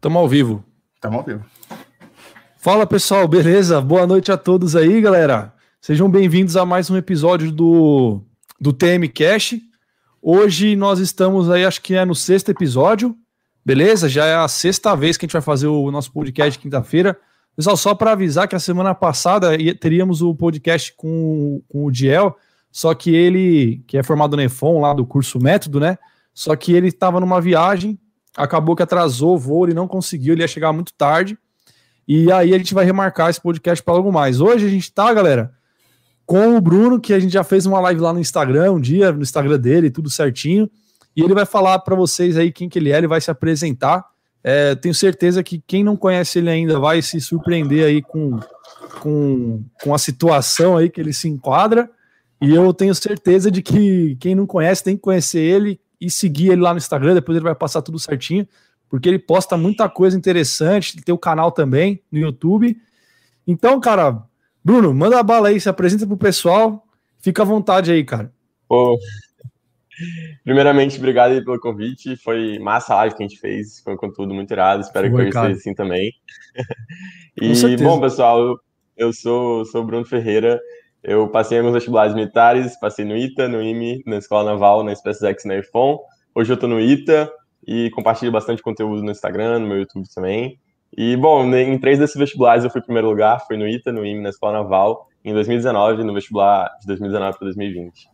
Tamo ao vivo. Tamo ao vivo. Fala pessoal, beleza? Boa noite a todos aí, galera. Sejam bem-vindos a mais um episódio do, do TM Cash. Hoje nós estamos aí, acho que é no sexto episódio, beleza? Já é a sexta vez que a gente vai fazer o nosso podcast quinta-feira. Pessoal, só para avisar que a semana passada teríamos o podcast com, com o Diel, só que ele, que é formado no EFON, lá do curso Método, né? Só que ele estava numa viagem, acabou que atrasou o voo, ele não conseguiu, ele ia chegar muito tarde. E aí a gente vai remarcar esse podcast para algo mais. Hoje a gente tá, galera, com o Bruno, que a gente já fez uma live lá no Instagram um dia, no Instagram dele, tudo certinho. E ele vai falar para vocês aí quem que ele é, ele vai se apresentar. É, tenho certeza que quem não conhece ele ainda vai se surpreender aí com, com, com a situação aí que ele se enquadra. E eu tenho certeza de que quem não conhece tem que conhecer ele, e seguir ele lá no Instagram, depois ele vai passar tudo certinho, porque ele posta muita coisa interessante, tem o canal também no YouTube. Então, cara, Bruno, manda a bala aí, se apresenta pro pessoal, fica à vontade aí, cara. Pô, primeiramente, obrigado aí pelo convite, foi massa a live que a gente fez, foi um conteúdo muito irado, espero foi, que seja assim também. e, bom, pessoal, eu, eu sou, sou o Bruno Ferreira, eu passei em alguns vestibulares militares, passei no ITA, no IME, na Escola Naval, na SpaceX na IFON. Hoje eu estou no ITA e compartilho bastante conteúdo no Instagram, no meu YouTube também. E, bom, em três desses vestibulares eu fui em primeiro lugar, fui no ITA, no IME, na Escola Naval, em 2019, no vestibular de 2019 para 2020.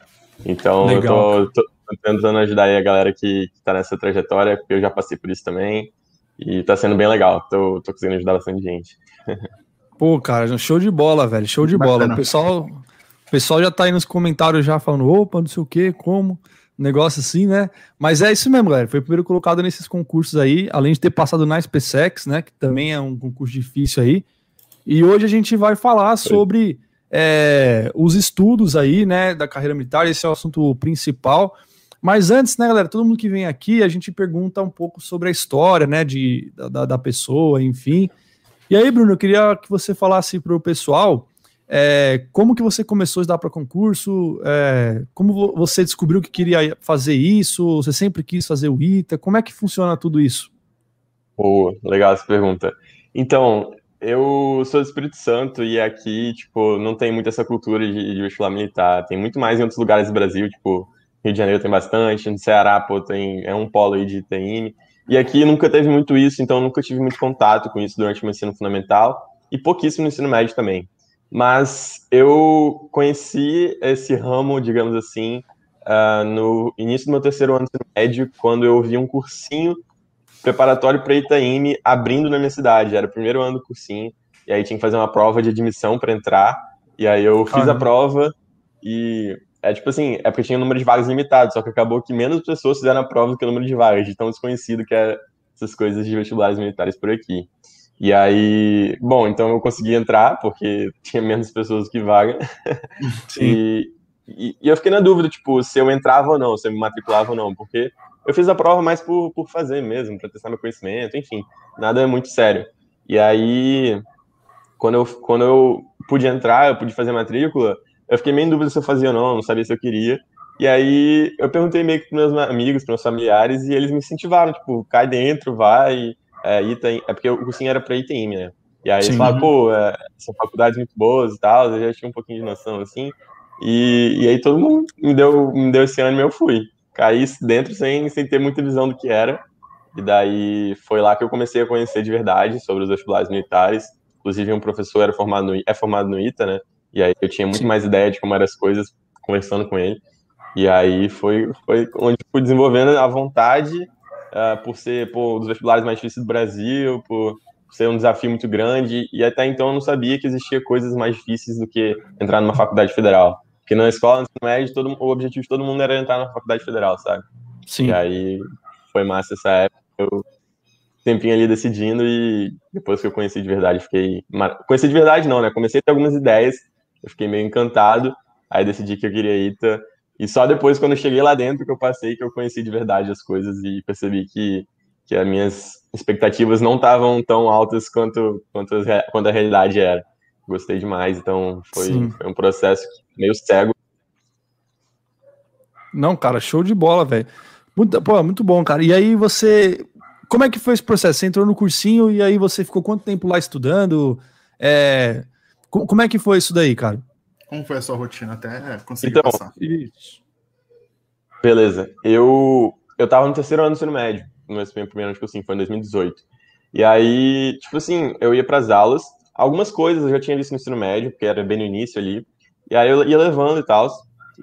Então, Legal. eu tô, tô, tentando ajudar aí a galera que, está nessa trajetória, porque eu já passei por isso também, e está sendo bem legal, tô, tô conseguindo ajudar bastante gente. Pô, cara, show de bola, velho. Show de bola. O pessoal, o pessoal já tá aí nos comentários já falando, opa, não sei o que, como. Negócio assim, né? Mas é isso mesmo, galera. Foi o primeiro colocado nesses concursos aí, além de ter passado na SpaceX, né? Que também é um concurso difícil aí. E hoje a gente vai falar sobre é, os estudos aí, né? Da carreira militar. Esse é o assunto principal. Mas antes, né, galera, todo mundo que vem aqui, a gente pergunta um pouco sobre a história, né, de, da, da pessoa, enfim. E aí, Bruno, eu queria que você falasse para o pessoal é, como que você começou a estudar para concurso, é, como você descobriu que queria fazer isso, você sempre quis fazer o ITA, como é que funciona tudo isso? Boa, legal essa pergunta. Então, eu sou do Espírito Santo e aqui, tipo, não tem muito essa cultura de, de vestibular militar, tem muito mais em outros lugares do Brasil, tipo, Rio de Janeiro tem bastante, no Ceará, pô, tem, é um polo aí de TM, e aqui nunca teve muito isso, então nunca tive muito contato com isso durante o meu ensino fundamental e pouquíssimo no ensino médio também. Mas eu conheci esse ramo, digamos assim, uh, no início do meu terceiro ano do ensino médio, quando eu vi um cursinho preparatório para Itaime abrindo na minha cidade. Era o primeiro ano do cursinho, e aí tinha que fazer uma prova de admissão para entrar. E aí eu fiz a prova e é tipo assim, é porque tinha um número de vagas limitado, só que acabou que menos pessoas fizeram a prova do que o número de vagas, de tão desconhecido que é essas coisas de vestibulares militares por aqui. E aí, bom, então eu consegui entrar, porque tinha menos pessoas que vaga. e, e, e, eu fiquei na dúvida, tipo, se eu entrava ou não, se eu me matriculava ou não, porque eu fiz a prova mais por, por fazer mesmo, para testar meu conhecimento, enfim, nada muito sério. E aí, quando eu, quando eu pude entrar, eu pude fazer matrícula, eu fiquei meio em dúvida se eu fazia ou não, não sabia se eu queria. E aí eu perguntei meio que para meus amigos, para meus familiares, e eles me incentivaram, tipo, cai dentro, vai. É, é porque o cursinho era para ITM, né? E aí Sim. eles falaram, pô, é, são faculdades muito boas e tal, eu já tinha um pouquinho de noção, assim. E, e aí todo mundo me deu, me deu esse ânimo e eu fui. Caí dentro sem, sem ter muita visão do que era. E daí foi lá que eu comecei a conhecer de verdade sobre os vestibulares militares. Inclusive, um professor era formado no, é formado no ITA, né? E aí eu tinha muito mais ideia de como eram as coisas conversando com ele. E aí foi, foi onde fui desenvolvendo a vontade uh, por ser pô, um dos vestibulares mais difíceis do Brasil, por ser um desafio muito grande. E até então eu não sabia que existia coisas mais difíceis do que entrar numa faculdade federal. Porque na escola, no médio, todo, o objetivo de todo mundo era entrar na faculdade federal, sabe? Sim. E aí foi massa essa época. Eu tempinho ali decidindo e depois que eu conheci de verdade, fiquei. Conheci de verdade, não, né? Comecei a ter algumas ideias eu fiquei meio encantado, aí decidi que eu queria ITA. E só depois, quando eu cheguei lá dentro, que eu passei, que eu conheci de verdade as coisas e percebi que, que as minhas expectativas não estavam tão altas quanto, quanto, a, quanto a realidade era. Gostei demais, então foi, foi um processo meio cego. Não, cara, show de bola, velho. Muito, pô, muito bom, cara. E aí você como é que foi esse processo? Você entrou no cursinho e aí você ficou quanto tempo lá estudando? É, como é que foi isso daí, cara? Como foi a sua rotina até conseguir então, passar? Isso. Beleza. Eu, eu tava no terceiro ano do ensino médio, no meu primeiro ano de cursinho, foi em 2018. E aí, tipo assim, eu ia para as aulas, algumas coisas eu já tinha visto no ensino médio, porque era bem no início ali, e aí eu ia levando e tal,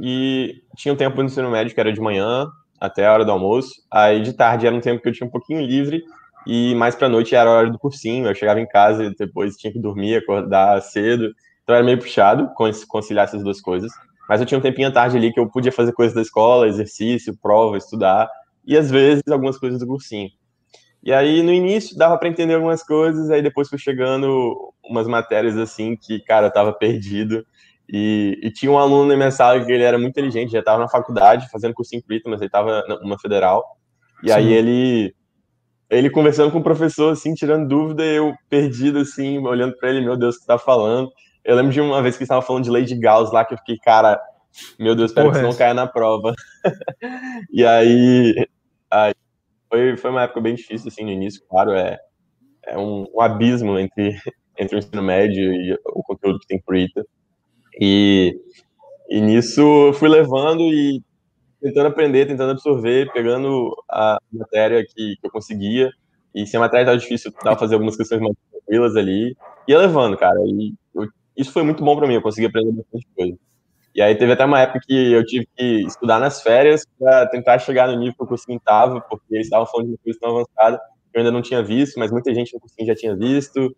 e tinha um tempo no ensino médio que era de manhã até a hora do almoço, aí de tarde era um tempo que eu tinha um pouquinho livre, e mais pra noite era a hora do cursinho, eu chegava em casa e depois tinha que dormir, acordar cedo, então era meio puxado conciliar essas duas coisas, mas eu tinha um tempinho à tarde ali que eu podia fazer coisas da escola, exercício, prova, estudar, e às vezes algumas coisas do cursinho. E aí, no início, dava para entender algumas coisas, aí depois foi chegando umas matérias assim que, cara, eu tava perdido. E, e, tinha um aluno na minha sala que ele era muito inteligente, já estava na faculdade, fazendo cursinho cripto, mas ele estava numa federal. E Sim. aí ele ele conversando com o professor, assim, tirando dúvida, eu perdido, assim, olhando para ele, meu Deus, o que tá falando? Eu lembro de uma vez que estava falando de de Gauss lá, que eu fiquei, cara, meu Deus, espero Porra, que isso não caia na prova. e aí, aí foi, foi uma época bem difícil, assim, no início, claro, é, é um, um abismo entre, entre o ensino médio e o conteúdo que tem por ITA. E, e nisso eu fui levando e tentando aprender, tentando absorver, pegando a matéria que, que eu conseguia. E se a matéria estava difícil, eu tava fazer algumas questões mais tranquilas ali. Ia levando, cara. E eu, isso foi muito bom para mim, eu consegui aprender bastante coisa. E aí teve até uma época que eu tive que estudar nas férias para tentar chegar no nível que o cursinho estava, porque eles estavam falando de uma coisa tão avançada que eu ainda não tinha visto, mas muita gente no cursinho já tinha visto.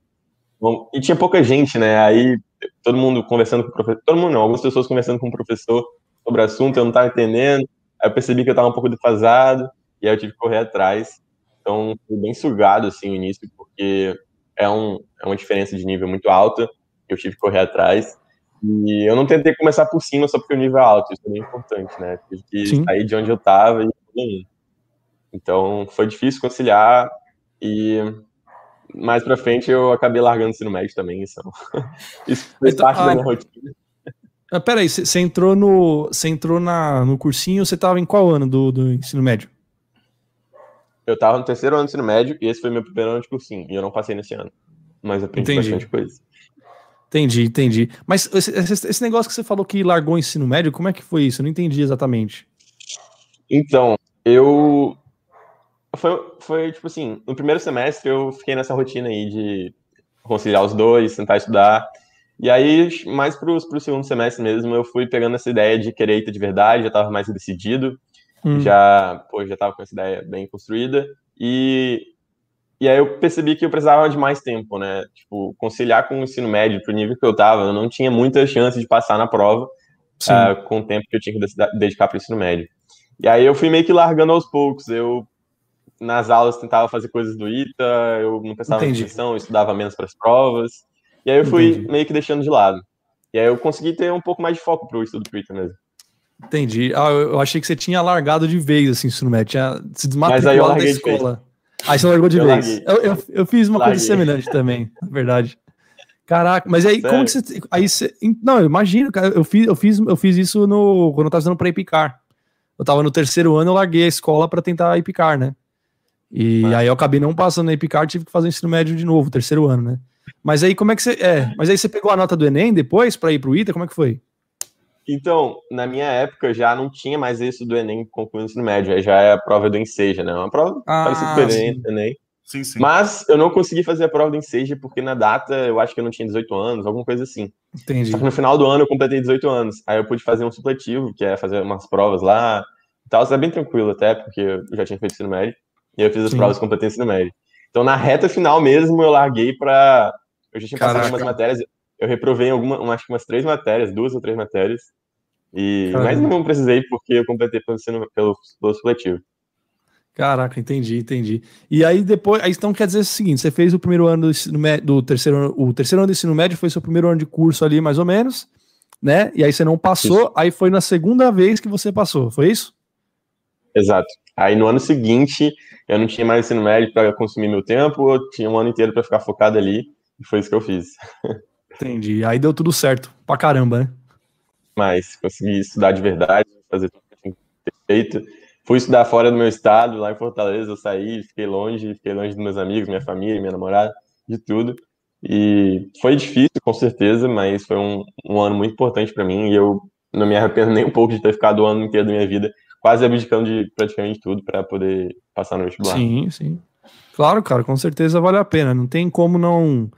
Bom, e tinha pouca gente, né? Aí todo mundo conversando com o professor, todo mundo não, algumas pessoas conversando com o professor sobre o assunto, eu não estava entendendo. Aí eu percebi que eu estava um pouco defasado, e aí eu tive que correr atrás. Então, fui bem sugado, assim, no início, porque é, um, é uma diferença de nível muito alta, eu tive que correr atrás. E eu não tentei começar por cima só porque o nível é alto, isso é bem importante, né? Tive que Sim. sair de onde eu estava e Então, foi difícil conciliar e mais pra frente eu acabei largando o ensino médio também, isso, isso fez então, parte ah, da minha rotina. Ah, peraí, você entrou no. Você entrou na, no cursinho, você tava em qual ano do, do ensino médio? Eu tava no terceiro ano do ensino médio e esse foi meu primeiro ano de cursinho. E eu não passei nesse ano. Mas aprendi Entendi. bastante coisa. Entendi, entendi. Mas esse, esse, negócio que você falou que largou o ensino médio, como é que foi isso? Eu não entendi exatamente. Então, eu. Foi, foi tipo assim, no primeiro semestre eu fiquei nessa rotina aí de conciliar os dois, tentar estudar. E aí, mais pro, pro segundo semestre mesmo, eu fui pegando essa ideia de querer de verdade, já estava mais decidido, hum. já, pô, já tava com essa ideia bem construída. E e aí eu percebi que eu precisava de mais tempo, né? Tipo, conciliar com o ensino médio pro nível que eu tava, eu não tinha muita chance de passar na prova uh, com o tempo que eu tinha que dedicar pro ensino médio. E aí eu fui meio que largando aos poucos. Eu, nas aulas, tentava fazer coisas do ITA, eu não prestava atenção, eu estudava menos para as provas. E aí eu fui Entendi. meio que deixando de lado. E aí eu consegui ter um pouco mais de foco pro estudo pro ITA mesmo. Entendi. Ah, eu achei que você tinha largado de vez, assim, ensino médio, tinha se desmatriculado da escola. Aí você largou de eu vez. Eu, eu, eu, fiz uma larguei. coisa semelhante também, na verdade. Caraca, mas aí Sério? como que você. Aí você. Não, eu imagino, cara. Eu fiz, eu fiz, eu fiz isso no, quando eu tava estudando pra Epicar. Eu tava no terceiro ano, eu larguei a escola para tentar Epicar, né? E mas... aí eu acabei não passando na Epicar, tive que fazer ensino médio de novo, terceiro ano, né? Mas aí como é que você. É, mas aí você pegou a nota do Enem depois para ir pro ITA? Como é que foi? Então, na minha época já não tinha mais isso do Enem concluindo o ensino médio, aí já é a prova do Enseja, né? Uma prova ah, parecida com o Enem, Enem. Sim, sim. Mas eu não consegui fazer a prova do Enseja porque na data eu acho que eu não tinha 18 anos, alguma coisa assim. Entendi. Só que no final do ano eu completei 18 anos. Aí eu pude fazer um supletivo, que é fazer umas provas lá e tal. Isso é bem tranquilo até, porque eu já tinha feito ensino médio. E eu fiz as sim. provas completei ensino médio. Então na reta final mesmo eu larguei pra. Eu já tinha Caraca. passado algumas matérias. Eu reprovei alguma, acho que umas três matérias, duas ou três matérias. E, mas não precisei porque eu completei pelo, pelo, pelo supletivo. Caraca, entendi, entendi. E aí depois, aí, então quer dizer o seguinte, você fez o primeiro ano do, ensino médio, do terceiro, o terceiro ano do ensino médio foi seu primeiro ano de curso ali, mais ou menos, né? E aí você não passou, isso. aí foi na segunda vez que você passou, foi isso? Exato. Aí no ano seguinte, eu não tinha mais ensino médio para consumir meu tempo, eu tinha um ano inteiro para ficar focado ali, e foi isso que eu fiz. Entendi. Aí deu tudo certo, pra caramba, né? mais, consegui estudar de verdade, fazer tudo que eu tinha feito. fui estudar fora do meu estado, lá em Fortaleza, eu saí, fiquei longe, fiquei longe dos meus amigos, minha família, minha namorada, de tudo. E foi difícil, com certeza, mas foi um, um ano muito importante para mim e eu não me arrependo nem um pouco de ter ficado o ano inteiro da minha vida quase abdicando de praticamente tudo para poder passar no vestibular. Sim, sim. Claro, cara, com certeza vale a pena. Não tem como não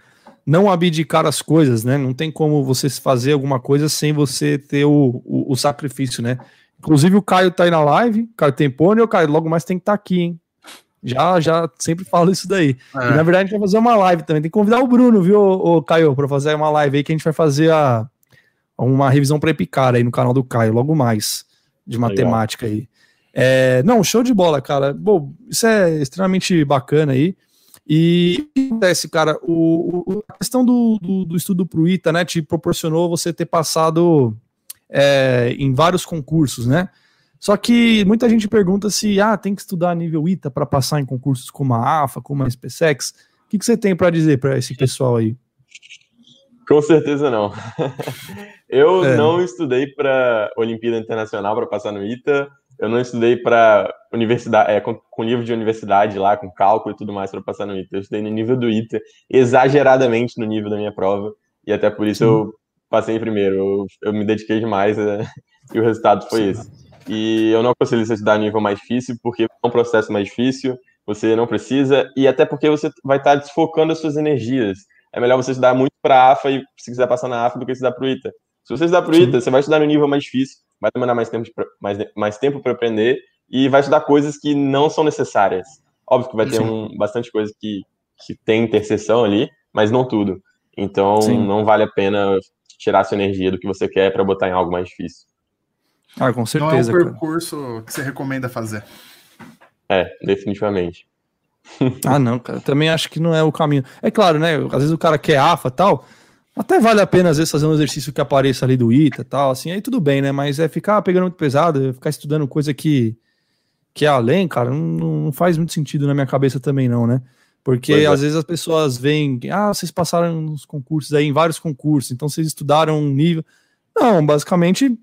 não abdicar as coisas, né? Não tem como você fazer alguma coisa sem você ter o, o, o sacrifício, né? Inclusive o Caio tá aí na live, Caio Tempone, o Caio logo mais tem que estar tá aqui, hein? Já, já sempre falo isso daí. É. E, na verdade, a gente vai fazer uma live também. Tem que convidar o Bruno, viu, o Caio, para fazer uma live aí que a gente vai fazer a, uma revisão para Epicar aí no canal do Caio, logo mais, de matemática Legal. aí. É, não, show de bola, cara. Bom, isso é extremamente bacana aí. E o que acontece, cara? O, o, a questão do, do, do estudo pro ITA, né, te proporcionou você ter passado é, em vários concursos, né? Só que muita gente pergunta se ah, tem que estudar nível ITA para passar em concursos como a AFA, como a SpaceX. O que, que você tem para dizer para esse pessoal aí? Com certeza não. Eu é. não estudei para Olimpíada Internacional para passar no ITA. Eu não estudei para universidade, é, com, com nível de universidade lá, com cálculo e tudo mais para passar no ITA. Eu estudei no nível do ITA, exageradamente no nível da minha prova, e até por isso Sim. eu passei em primeiro. Eu, eu me dediquei demais é, e o resultado foi Sim. esse. E eu não aconselho você estudar nível mais difícil, porque é um processo mais difícil, você não precisa, e até porque você vai estar desfocando as suas energias. É melhor você estudar muito para a AFA e se quiser passar na AFA do que estudar para o ITA. Se você estudar para o ITA, você vai estudar no nível mais difícil, vai demorar mais tempo, mais, mais tempo para aprender e vai estudar coisas que não são necessárias. Óbvio que vai ter um, bastante coisa que, que tem interseção ali, mas não tudo. Então, Sim. não vale a pena tirar sua energia do que você quer para botar em algo mais difícil. Ah, com certeza. Não é um percurso cara. que você recomenda fazer. É, definitivamente. ah, não, cara. Também acho que não é o caminho. É claro, né? Às vezes o cara quer AFA tal. Até vale a pena, às vezes, fazer um exercício que apareça ali do ITA tal, assim, aí tudo bem, né? Mas é ficar pegando muito pesado, é ficar estudando coisa que, que é além, cara, não, não faz muito sentido na minha cabeça também, não, né? Porque é. às vezes as pessoas veem, ah, vocês passaram nos concursos aí, em vários concursos, então vocês estudaram um nível. Não, basicamente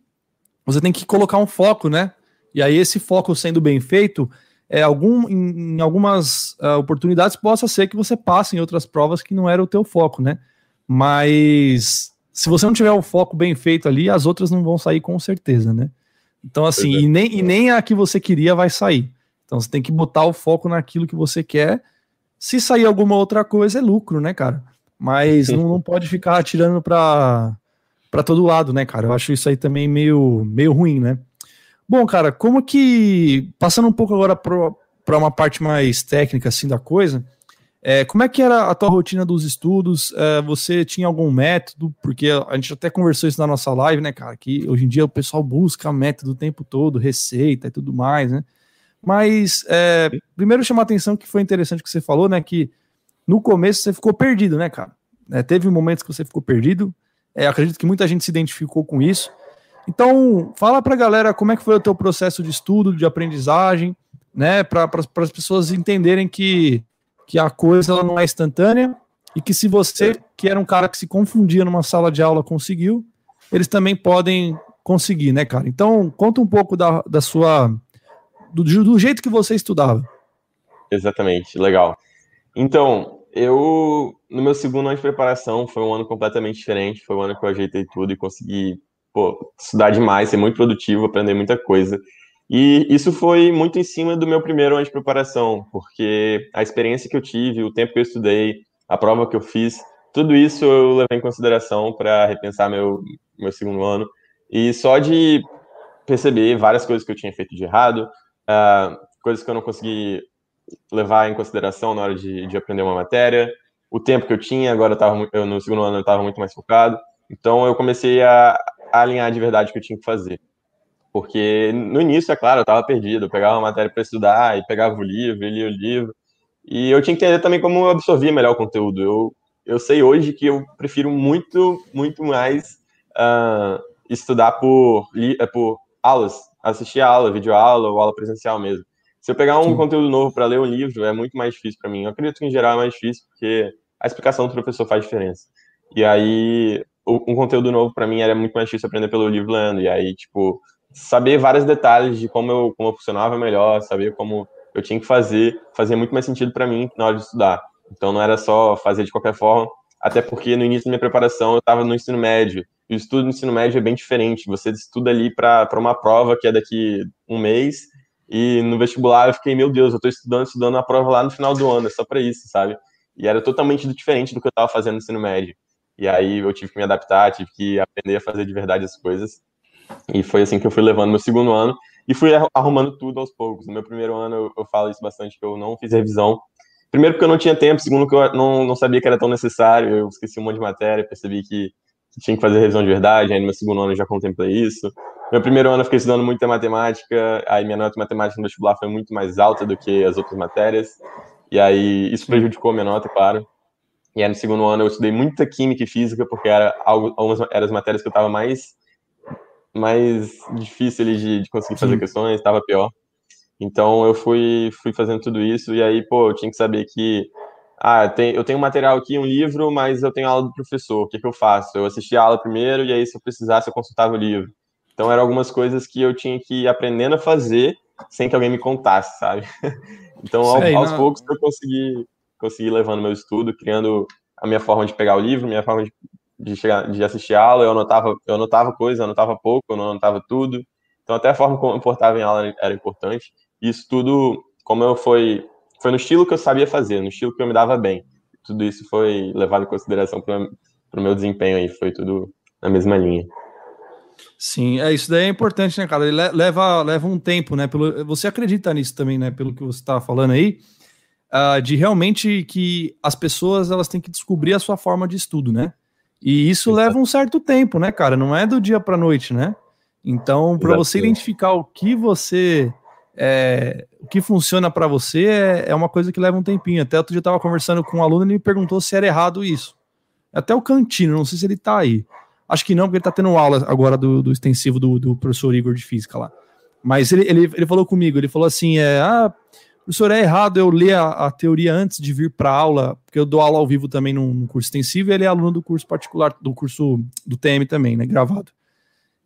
você tem que colocar um foco, né? E aí esse foco sendo bem feito, é algum em, em algumas uh, oportunidades possa ser que você passe em outras provas que não era o teu foco, né? Mas se você não tiver o foco bem feito ali, as outras não vão sair com certeza, né? Então assim, é. e, nem, e nem a que você queria vai sair. Então você tem que botar o foco naquilo que você quer. Se sair alguma outra coisa é lucro, né, cara? Mas não, não pode ficar atirando para todo lado, né, cara? Eu acho isso aí também meio, meio ruim, né? Bom, cara, como que. Passando um pouco agora para uma parte mais técnica assim da coisa, é, como é que era a tua rotina dos estudos? É, você tinha algum método? Porque a gente até conversou isso na nossa live, né, cara? Que hoje em dia o pessoal busca método o tempo todo, receita e tudo mais, né? Mas é, primeiro chamar a atenção que foi interessante que você falou, né? Que no começo você ficou perdido, né, cara? É, teve momentos que você ficou perdido. É, acredito que muita gente se identificou com isso. Então, fala para a galera como é que foi o teu processo de estudo, de aprendizagem, né, para as pessoas entenderem que, que a coisa ela não é instantânea e que se você, que era um cara que se confundia numa sala de aula, conseguiu, eles também podem conseguir, né, cara? Então, conta um pouco da, da sua. Do, do jeito que você estudava. Exatamente, legal. Então, eu, no meu segundo ano de preparação, foi um ano completamente diferente. Foi um ano que eu ajeitei tudo e consegui pô, estudar demais, ser muito produtivo, aprender muita coisa. E isso foi muito em cima do meu primeiro ano de preparação, porque a experiência que eu tive, o tempo que eu estudei, a prova que eu fiz, tudo isso eu levei em consideração para repensar meu, meu segundo ano. E só de perceber várias coisas que eu tinha feito de errado, uh, coisas que eu não consegui levar em consideração na hora de, de aprender uma matéria, o tempo que eu tinha, agora eu tava, eu, no segundo ano eu estava muito mais focado, então eu comecei a, alinhar de verdade o que eu tinha que fazer. Porque no início, é claro, eu estava perdido, eu pegava uma matéria para estudar e pegava o livro, e lia o livro, e eu tinha que entender também como absorver melhor o conteúdo. Eu, eu sei hoje que eu prefiro muito, muito mais uh, estudar por, por aulas, assistir a aula, videoaula ou aula presencial mesmo. Se eu pegar um Sim. conteúdo novo para ler um livro, é muito mais difícil para mim. Eu acredito que em geral é mais difícil, porque a explicação do professor faz diferença. E aí, um conteúdo novo para mim era muito mais difícil aprender pelo livro lendo. E aí, tipo, saber vários detalhes de como eu, como eu funcionava melhor, saber como eu tinha que fazer, fazia muito mais sentido para mim na hora de estudar. Então não era só fazer de qualquer forma, até porque no início da minha preparação eu estava no ensino médio, e o estudo no ensino médio é bem diferente, você estuda ali para uma prova que é daqui um mês, e no vestibular eu fiquei, meu Deus, eu estou estudando, estudando a prova lá no final do ano, é só para isso, sabe? E era totalmente diferente do que eu estava fazendo no ensino médio. E aí eu tive que me adaptar, tive que aprender a fazer de verdade as coisas. E foi assim que eu fui levando meu segundo ano e fui arrumando tudo aos poucos. No meu primeiro ano eu, eu falo isso bastante, que eu não fiz revisão. Primeiro porque eu não tinha tempo, segundo que eu não, não sabia que era tão necessário, eu esqueci um monte de matéria, percebi que, que tinha que fazer revisão de verdade, aí no meu segundo ano eu já contemplei isso. Meu primeiro ano eu fiquei estudando muita matemática, aí minha nota de matemática no vestibular foi muito mais alta do que as outras matérias, e aí isso prejudicou a minha nota, claro. E aí no segundo ano eu estudei muita química e física, porque era algo, algumas eram as matérias que eu estava mais mais difícil de, de conseguir fazer Sim. questões, estava pior. Então eu fui fui fazendo tudo isso e aí, pô, eu tinha que saber que ah, tem, eu tenho um material aqui, um livro, mas eu tenho aula do professor. O que, que eu faço? Eu assisti a aula primeiro e aí, se eu precisasse, eu consultava o livro. Então, eram algumas coisas que eu tinha que ir aprendendo a fazer sem que alguém me contasse, sabe? Então, ao, aos não... poucos, eu consegui, consegui levando meu estudo, criando a minha forma de pegar o livro, minha forma de, de, chegar, de assistir a aula. Eu anotava, eu anotava coisa, eu anotava pouco, eu não anotava tudo. Então, até a forma como eu portava em aula era importante. Isso tudo, como eu foi, foi no estilo que eu sabia fazer, no estilo que eu me dava bem. Tudo isso foi levado em consideração para o meu desempenho aí, foi tudo na mesma linha. Sim, é isso daí é importante, né, cara? Ele leva, leva um tempo, né? Pelo, você acredita nisso também, né? Pelo que você está falando aí, uh, de realmente que as pessoas elas têm que descobrir a sua forma de estudo, né? E isso Exato. leva um certo tempo, né, cara? Não é do dia para noite, né? Então, para você identificar o que você é, o que funciona para você é, é, uma coisa que leva um tempinho. Até outro dia eu estava conversando com um aluno e ele me perguntou se era errado isso. Até o Cantino, não sei se ele está aí. Acho que não, porque ele tá tendo aula agora do, do extensivo do, do, professor Igor de Física lá. Mas ele, ele, ele falou comigo, ele falou assim: é, ah, professor, é errado eu ler a, a teoria antes de vir para aula, porque eu dou aula ao vivo também no, no curso extensivo, e ele é aluno do curso particular, do curso do TM também, né? Gravado.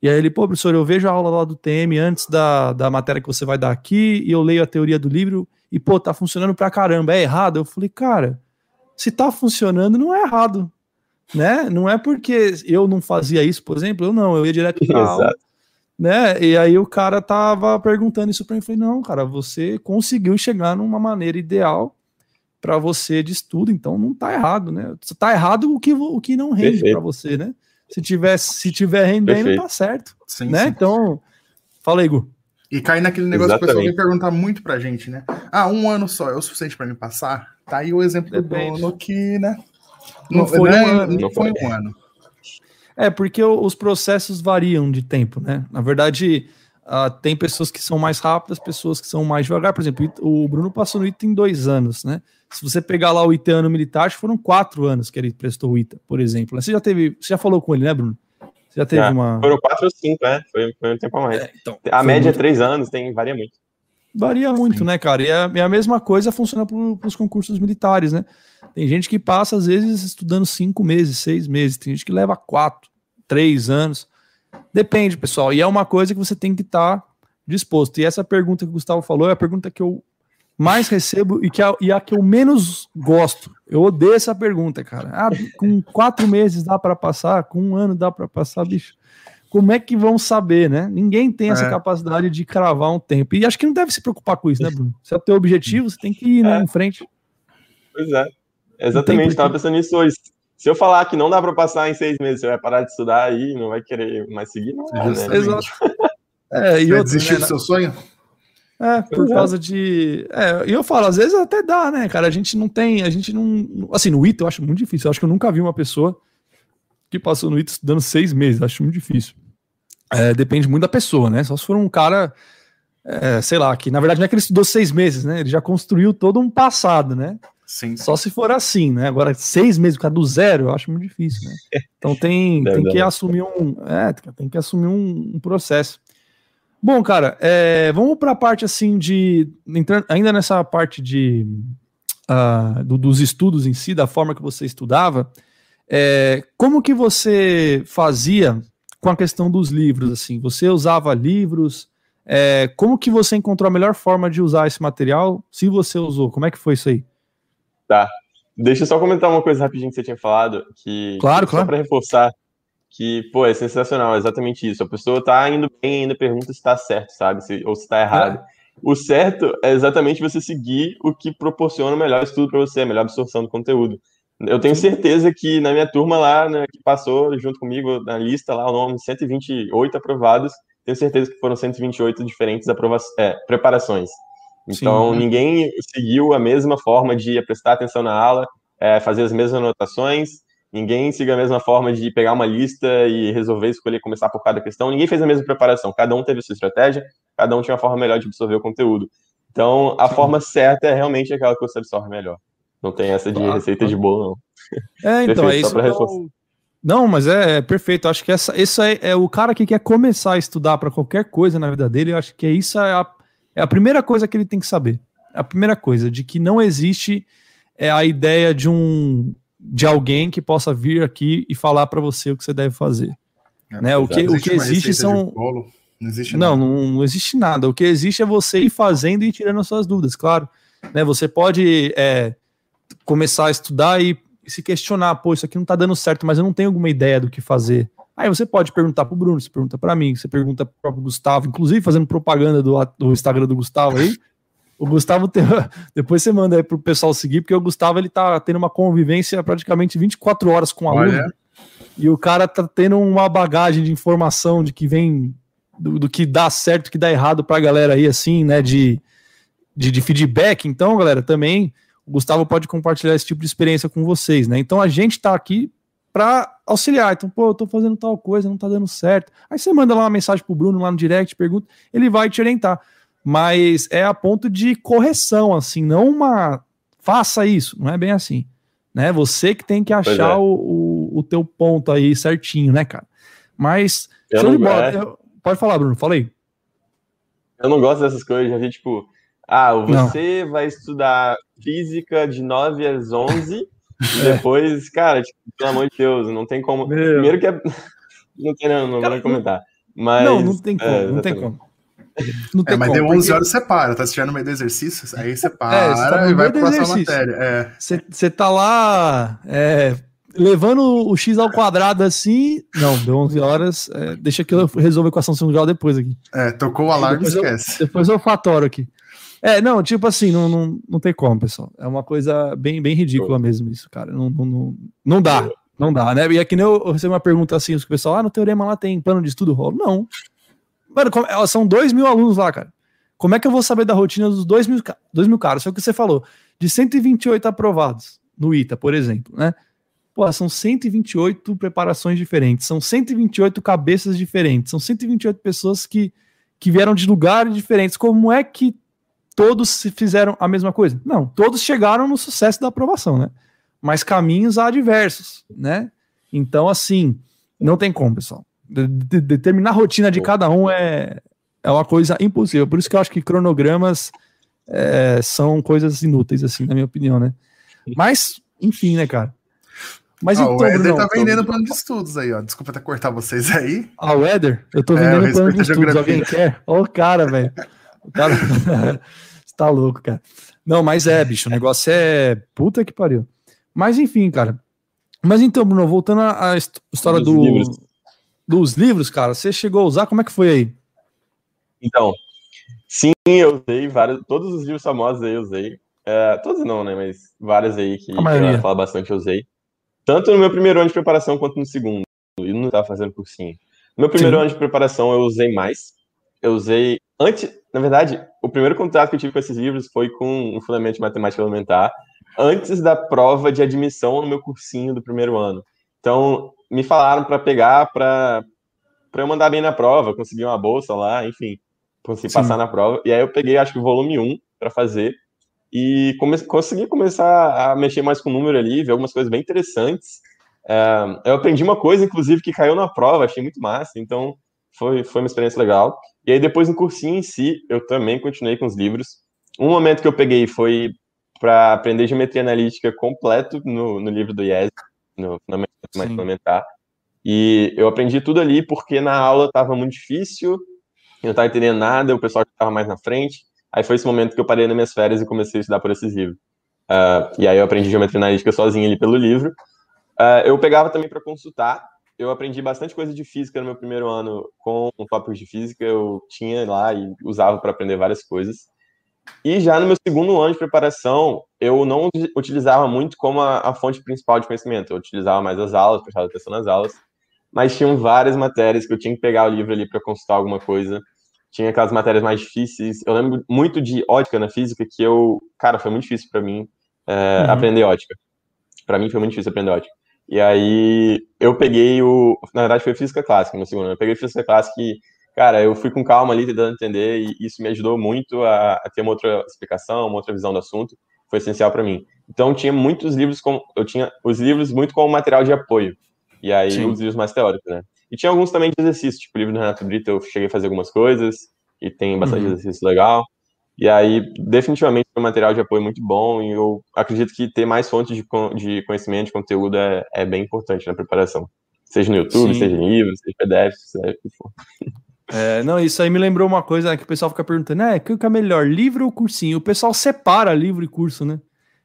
E aí ele, pô, professor, eu vejo a aula lá do TM antes da, da matéria que você vai dar aqui, e eu leio a teoria do livro, e, pô, tá funcionando pra caramba, é errado? Eu falei, cara, se tá funcionando, não é errado né? Não é porque eu não fazia isso, por exemplo, eu não, eu ia direto para aula, né? E aí o cara tava perguntando isso para mim, eu falei, não, cara, você conseguiu chegar numa maneira ideal para você de estudo, então não tá errado, né? Tá errado o que, o que não rende para você, né? Se tiver, se tiver rendendo, Perfeito. tá certo, sim, né? Sim. Então, fala aí, Igor. E cair naquele negócio Exatamente. que o pessoal vem perguntar muito pra gente, né? Ah, um ano só é o suficiente para me passar? Tá aí o exemplo Depende. do dono que, né? Não, não foi, um ano, não foi um ano. É, porque os processos variam de tempo, né? Na verdade, uh, tem pessoas que são mais rápidas, pessoas que são mais devagar. Por exemplo, o Bruno passou no ITA em dois anos, né? Se você pegar lá o ITA ano militar, foram quatro anos que ele prestou o ITA, por exemplo. Você já teve, você já falou com ele, né, Bruno? Você já teve já, uma. Foram quatro ou cinco, né? Foi, foi um tempo a mais. É, então, a média muito... é três anos, tem, varia muito. Varia muito, né, cara? E a, e a mesma coisa funciona para os concursos militares, né? Tem gente que passa, às vezes, estudando cinco meses, seis meses. Tem gente que leva quatro, três anos. Depende, pessoal. E é uma coisa que você tem que estar tá disposto. E essa pergunta que o Gustavo falou é a pergunta que eu mais recebo e, que a, e a que eu menos gosto. Eu odeio essa pergunta, cara. Ah, com quatro meses dá para passar? Com um ano dá para passar, bicho? Como é que vão saber, né? Ninguém tem essa é. capacidade de cravar um tempo. E acho que não deve se preocupar com isso, né, Bruno? Se é o teu objetivo, você tem que ir né, é. em frente. Pois é. Exatamente, estava pensando nisso hoje. Se eu falar que não dá para passar em seis meses, você vai parar de estudar aí, não vai querer mais seguir, não. É, né? Exato. É, e vai desistir né, do seu sonho? É, por é. causa de. É, e eu falo, às vezes até dá, né, cara? A gente não tem, a gente não. Assim, no ITA eu acho muito difícil. Eu acho que eu nunca vi uma pessoa que passou no ITA estudando seis meses. Eu acho muito difícil. É, depende muito da pessoa, né? Só se for um cara, é, sei lá, que na verdade não é que ele estudou seis meses, né? Ele já construiu todo um passado, né? Sim. Só se for assim, né? Agora, seis meses, cara, do zero, eu acho muito difícil, né? Então tem, tem que assumir um. É, tem que assumir um, um processo. Bom, cara, é, vamos para a parte assim de. Entrando, ainda nessa parte de. Uh, do, dos estudos em si, da forma que você estudava, é, como que você fazia com a questão dos livros, assim, você usava livros, é, como que você encontrou a melhor forma de usar esse material? Se você usou, como é que foi isso aí? Tá, deixa eu só comentar uma coisa rapidinho que você tinha falado, que claro, só claro. para reforçar que, pô, é sensacional, é exatamente isso. A pessoa tá indo bem ainda pergunta se tá certo, sabe? Se, ou se tá errado. É. O certo é exatamente você seguir o que proporciona o melhor estudo para você, a melhor absorção do conteúdo. Eu tenho certeza que na minha turma lá, né, que passou junto comigo na lista lá, o nome 128 aprovados, tenho certeza que foram 128 diferentes é, preparações. Então, Sim. ninguém seguiu a mesma forma de prestar atenção na aula, é, fazer as mesmas anotações, ninguém seguiu a mesma forma de pegar uma lista e resolver escolher começar por cada questão, ninguém fez a mesma preparação, cada um teve a sua estratégia, cada um tinha uma forma melhor de absorver o conteúdo. Então, a Sim. forma certa é realmente aquela que você absorve melhor. Não tem essa de receita de bolo, não. É, então, é isso. Eu... Não, mas é, é, perfeito. Acho que essa, isso é, é, o cara que quer começar a estudar para qualquer coisa na vida dele. Eu acho que é isso é a, é a primeira coisa que ele tem que saber. A primeira coisa, de que não existe é, a ideia de um de alguém que possa vir aqui e falar para você o que você deve fazer. É, né? O que, o que existe são. Não existe não, nada. Não, não existe nada. O que existe é você ir fazendo e tirando as suas dúvidas, claro. Né? Você pode é, começar a estudar e se questionar, pô, isso aqui não tá dando certo, mas eu não tenho alguma ideia do que fazer. Aí você pode perguntar pro Bruno, você pergunta para mim, você pergunta pro próprio Gustavo, inclusive fazendo propaganda do, do Instagram do Gustavo aí. O Gustavo tem, depois você manda aí pro pessoal seguir, porque o Gustavo ele tá tendo uma convivência praticamente 24 horas com o aluno. Olha. E o cara tá tendo uma bagagem de informação de que vem do, do que dá certo, que dá errado pra galera aí, assim, né? De, de, de feedback. Então, galera, também o Gustavo pode compartilhar esse tipo de experiência com vocês, né? Então a gente está aqui para auxiliar. Então, pô, eu tô fazendo tal coisa, não tá dando certo. Aí você manda lá uma mensagem pro Bruno lá no direct, pergunta, ele vai te orientar. Mas é a ponto de correção, assim, não uma faça isso, não é bem assim. Né? Você que tem que achar é. o, o, o, teu ponto aí certinho, né, cara? Mas, eu bola. É... Pode falar, Bruno, falei. Eu não gosto dessas coisas, já vi, tipo, ah, você não. vai estudar física de 9 às 11, e depois, cara, tipo, pelo amor de Deus, não tem como. Meu. Primeiro que é. Não tem, não, não vou comentar. Mas, não, não tem como, é, não tem como. Não tem é, mas como, deu 11 porque... horas você para, tá assistindo no meio do exercício, aí você para é, você tá e vai pra próxima matéria. É. Você, você tá lá é, levando o x ao quadrado assim. Não, deu 11 horas. É, deixa que eu resolvo a equação segundo grau depois aqui. É, tocou o alarme, depois esquece. Eu, depois eu fatoro aqui. É, não, tipo assim, não, não, não tem como, pessoal. É uma coisa bem, bem ridícula mesmo isso, cara. Não, não, não, não dá, não dá, né? E aqui é nem eu, eu recebi uma pergunta assim, o pessoal, ah, no Teorema lá tem plano de estudo rolo? Não. Mano, como, são dois mil alunos lá, cara. Como é que eu vou saber da rotina dos dois mil, dois mil caras? Só que você falou, de 128 aprovados no ITA, por exemplo, né? Pô, são 128 preparações diferentes, são 128 cabeças diferentes, são 128 pessoas que, que vieram de lugares diferentes. Como é que todos fizeram a mesma coisa? Não, todos chegaram no sucesso da aprovação, né? Mas caminhos há diversos, né? Então, assim, não tem como, pessoal. De, de, determinar a rotina de cada um é, é uma coisa impossível. Por isso que eu acho que cronogramas é, são coisas inúteis, assim, na minha opinião, né? Mas, enfim, né, cara? Mas ah, então, o Éder tá vendendo plano de estudos aí, ó. Desculpa até cortar vocês aí. Ah, o Éder? Eu tô vendendo é, plano de estudos. Alguém quer? Ó, o cara, velho. O cara. tá louco, cara. Não, mas é, bicho, o negócio é puta que pariu. Mas enfim, cara. Mas então, Bruno, voltando à história do, livros. dos livros, cara, você chegou a usar, como é que foi aí? Então, sim, eu usei vários, todos os livros famosos aí eu usei. É, todos não, né, mas vários aí que, eu falo bastante eu usei. Tanto no meu primeiro ano de preparação quanto no segundo. E não estava fazendo cursinho. No meu primeiro sim. ano de preparação eu usei mais. Eu usei antes, na verdade, o primeiro contato que eu tive com esses livros foi com o Fundamento de Matemática Elementar, antes da prova de admissão no meu cursinho do primeiro ano. Então, me falaram para pegar para eu mandar bem na prova, conseguir uma bolsa lá, enfim, conseguir Sim. passar na prova. E aí eu peguei, acho que o volume 1 para fazer e come consegui começar a mexer mais com o número ali, ver algumas coisas bem interessantes. É, eu aprendi uma coisa, inclusive, que caiu na prova, achei muito massa, então foi, foi uma experiência legal. E aí, depois no cursinho em si, eu também continuei com os livros. Um momento que eu peguei foi para aprender geometria analítica completo no, no livro do IES, no Fundamental Fundamentar. E eu aprendi tudo ali porque na aula estava muito difícil, eu não estava entendendo nada, o pessoal estava mais na frente. Aí foi esse momento que eu parei nas minhas férias e comecei a estudar por esses livros. Uh, e aí eu aprendi geometria analítica sozinho ali pelo livro. Uh, eu pegava também para consultar. Eu aprendi bastante coisa de física no meu primeiro ano com tópicos de física. Eu tinha lá e usava para aprender várias coisas. E já no meu segundo ano de preparação, eu não utilizava muito como a, a fonte principal de conhecimento. Eu utilizava mais as aulas, prestava atenção nas aulas. Mas tinham várias matérias que eu tinha que pegar o livro ali para consultar alguma coisa tinha aquelas matérias mais difíceis. Eu lembro muito de ótica na física, que eu, cara, foi muito difícil para mim é, uhum. aprender ótica. Para mim foi muito difícil aprender ótica. E aí eu peguei o. Na verdade, foi física clássica no segundo. Eu peguei física clássica e, cara, eu fui com calma ali tentando entender, e isso me ajudou muito a, a ter uma outra explicação, uma outra visão do assunto. Foi essencial para mim. Então, tinha muitos livros com. Eu tinha os livros muito como material de apoio. E aí, Sim. os livros mais teóricos, né? E tinha alguns também de exercício, tipo o livro do Renato Brito, eu cheguei a fazer algumas coisas, e tem bastante uhum. exercício legal. E aí, definitivamente, é um material de apoio muito bom, e eu acredito que ter mais fontes de, de conhecimento, de conteúdo, é, é bem importante na preparação. Seja no YouTube, Sim. seja em livros, seja PDF, seja o que for. É, não, isso aí me lembrou uma coisa né, que o pessoal fica perguntando, né? O que é melhor, livro ou cursinho? O pessoal separa livro e curso, né?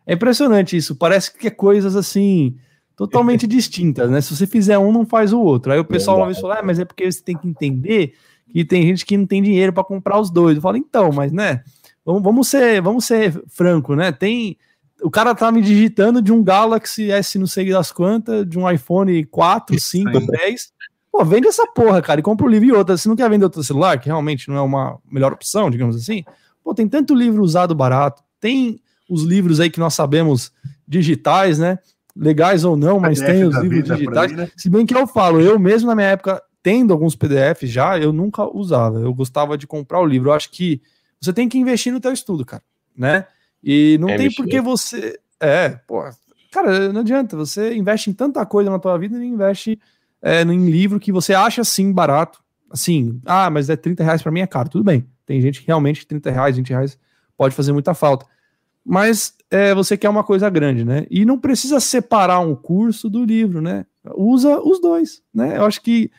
É impressionante isso. Parece que é coisas assim totalmente distintas, né? Se você fizer um, não faz o outro. Aí o pessoal uma vez falou, ah, mas é porque você tem que entender que tem gente que não tem dinheiro para comprar os dois. Eu falo, então, mas né? Vamos, vamos ser, vamos ser franco, né? Tem o cara tá me digitando de um Galaxy S não sei das quantas, de um iPhone 4, 5, 10. Pô, vende essa porra, cara, e compra o um livro e outra. Se não quer vender outro celular, que realmente não é uma melhor opção, digamos assim, pô, tem tanto livro usado barato, tem os livros aí que nós sabemos digitais, né? legais ou não, mas tem os livros digitais. Né? Se bem que eu falo, eu mesmo na minha época, tendo alguns PDFs já, eu nunca usava. Eu gostava de comprar o livro. Eu acho que você tem que investir no teu estudo, cara, né? E não é tem por que você. É, pô, cara, não adianta. Você investe em tanta coisa na tua vida e investe é, em livro que você acha assim barato. Assim, ah, mas é 30 reais para mim é caro. Tudo bem. Tem gente que realmente 30 reais, 20 reais pode fazer muita falta mas é, você quer uma coisa grande, né? E não precisa separar um curso do livro, né? Usa os dois, né? Eu acho que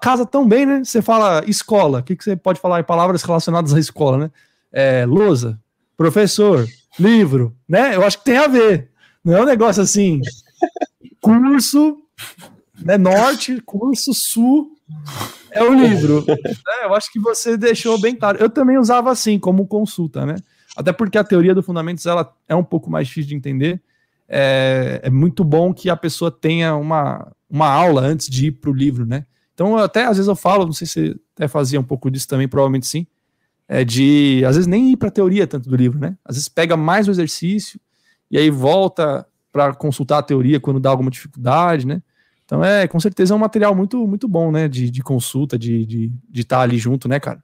casa tão bem, né? Você fala escola, o que, que você pode falar em palavras relacionadas à escola, né? É, lousa, professor, livro, né? Eu acho que tem a ver. Não é um negócio assim, curso, né? Norte, curso, sul, é o livro. É, eu acho que você deixou bem claro. Eu também usava assim, como consulta, né? Até porque a teoria do fundamentos ela é um pouco mais difícil de entender. É, é muito bom que a pessoa tenha uma, uma aula antes de ir para o livro, né? Então, até às vezes eu falo, não sei se você até fazia um pouco disso também, provavelmente sim, é de às vezes nem ir para a teoria tanto do livro, né? Às vezes pega mais o exercício e aí volta para consultar a teoria quando dá alguma dificuldade, né? Então, é, com certeza é um material muito, muito bom, né? De, de consulta, de estar de, de estar ali junto, né, cara?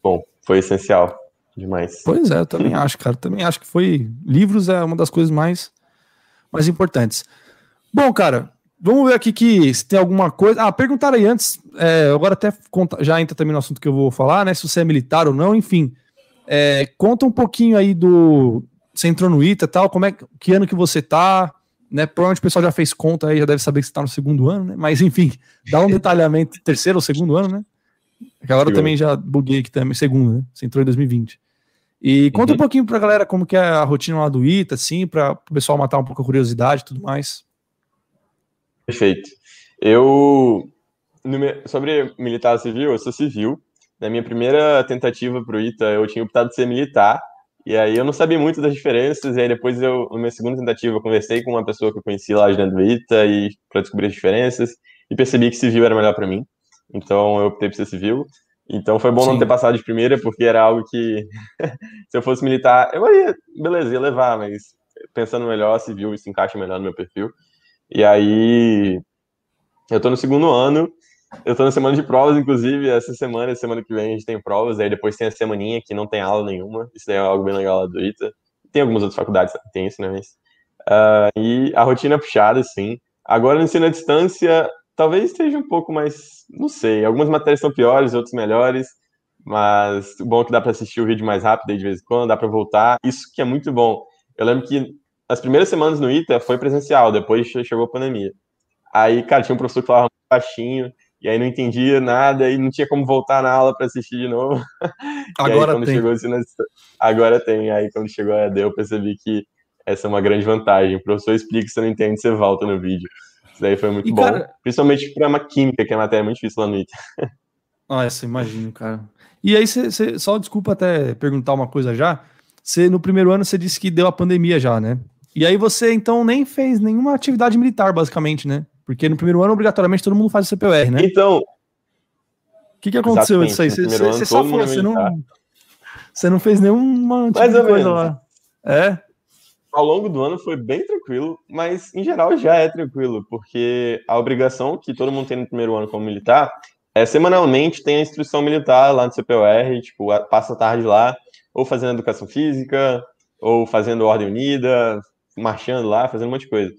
Bom, foi essencial demais. Pois é, eu também acho, cara. Também acho que foi. Livros é uma das coisas mais, mais importantes. Bom, cara, vamos ver aqui que se tem alguma coisa. Ah, perguntaram aí antes. É, agora até conta, já entra também no assunto que eu vou falar, né? Se você é militar ou não, enfim. É, conta um pouquinho aí do. Você entrou no ITA e tal, como é que ano que você tá, né? Provavelmente o pessoal já fez conta aí, já deve saber que você tá no segundo ano, né? Mas enfim, dá um detalhamento, terceiro ou segundo ano, né? Agora eu também já buguei aqui também, segundo, né? Você entrou em 2020. E conta uhum. um pouquinho pra galera como que é a rotina lá do ITA, assim, para o pessoal matar um pouco a curiosidade e tudo mais. Perfeito. Eu, sobre militar civil, eu sou civil. Na minha primeira tentativa para o ITA, eu tinha optado por ser militar, e aí eu não sabia muito das diferenças, e aí depois eu, na minha segunda tentativa, eu conversei com uma pessoa que eu conheci lá dentro do ITA e para descobrir as diferenças, e percebi que civil era melhor para mim. Então eu optei por ser civil. Então foi bom Sim. não ter passado de primeira, porque era algo que, se eu fosse militar, eu ia, beleza, ia levar, mas pensando melhor, civil, isso encaixa melhor no meu perfil. E aí, eu tô no segundo ano, eu tô na semana de provas, inclusive, essa semana, semana que vem a gente tem provas, aí depois tem a semaninha que não tem aula nenhuma, isso daí é algo bem legal lá do ITA. Tem algumas outras faculdades que tem isso, né, mas... Uh, e a rotina é puxada, sim. Agora, no ensino à distância, talvez esteja um pouco mais, não sei, algumas matérias são piores, outras melhores, mas o bom é que dá para assistir o vídeo mais rápido aí de vez em quando, dá para voltar, isso que é muito bom. Eu lembro que as primeiras semanas no ITA foi presencial, depois chegou a pandemia. Aí, cara, tinha um professor que falava baixinho, e aí não entendia nada e não tinha como voltar na aula para assistir de novo. Agora aí, quando tem. Chegou, assim, agora tem. Aí quando chegou a ED, eu percebi que essa é uma grande vantagem. O professor explica, você não entende, você volta no vídeo. Isso daí foi muito e, bom. Cara... Principalmente para uma química, que é uma matéria muito difícil lá no ITA. Ah, essa imagino, cara. E aí, você, só desculpa até perguntar uma coisa já. Você, no primeiro ano, você disse que deu a pandemia já, né? E aí você, então, nem fez nenhuma atividade militar, basicamente, né? Porque no primeiro ano, obrigatoriamente, todo mundo faz o CPUR, né? Então. O que, que aconteceu disso aí? Você, você só foi, você não, você não fez nenhuma tipo coisa menos. lá. É? Ao longo do ano foi bem tranquilo, mas em geral já é tranquilo, porque a obrigação que todo mundo tem no primeiro ano como militar é semanalmente tem a instrução militar lá no CPUR, tipo, passa a tarde lá, ou fazendo educação física, ou fazendo ordem unida, marchando lá, fazendo um monte de coisa.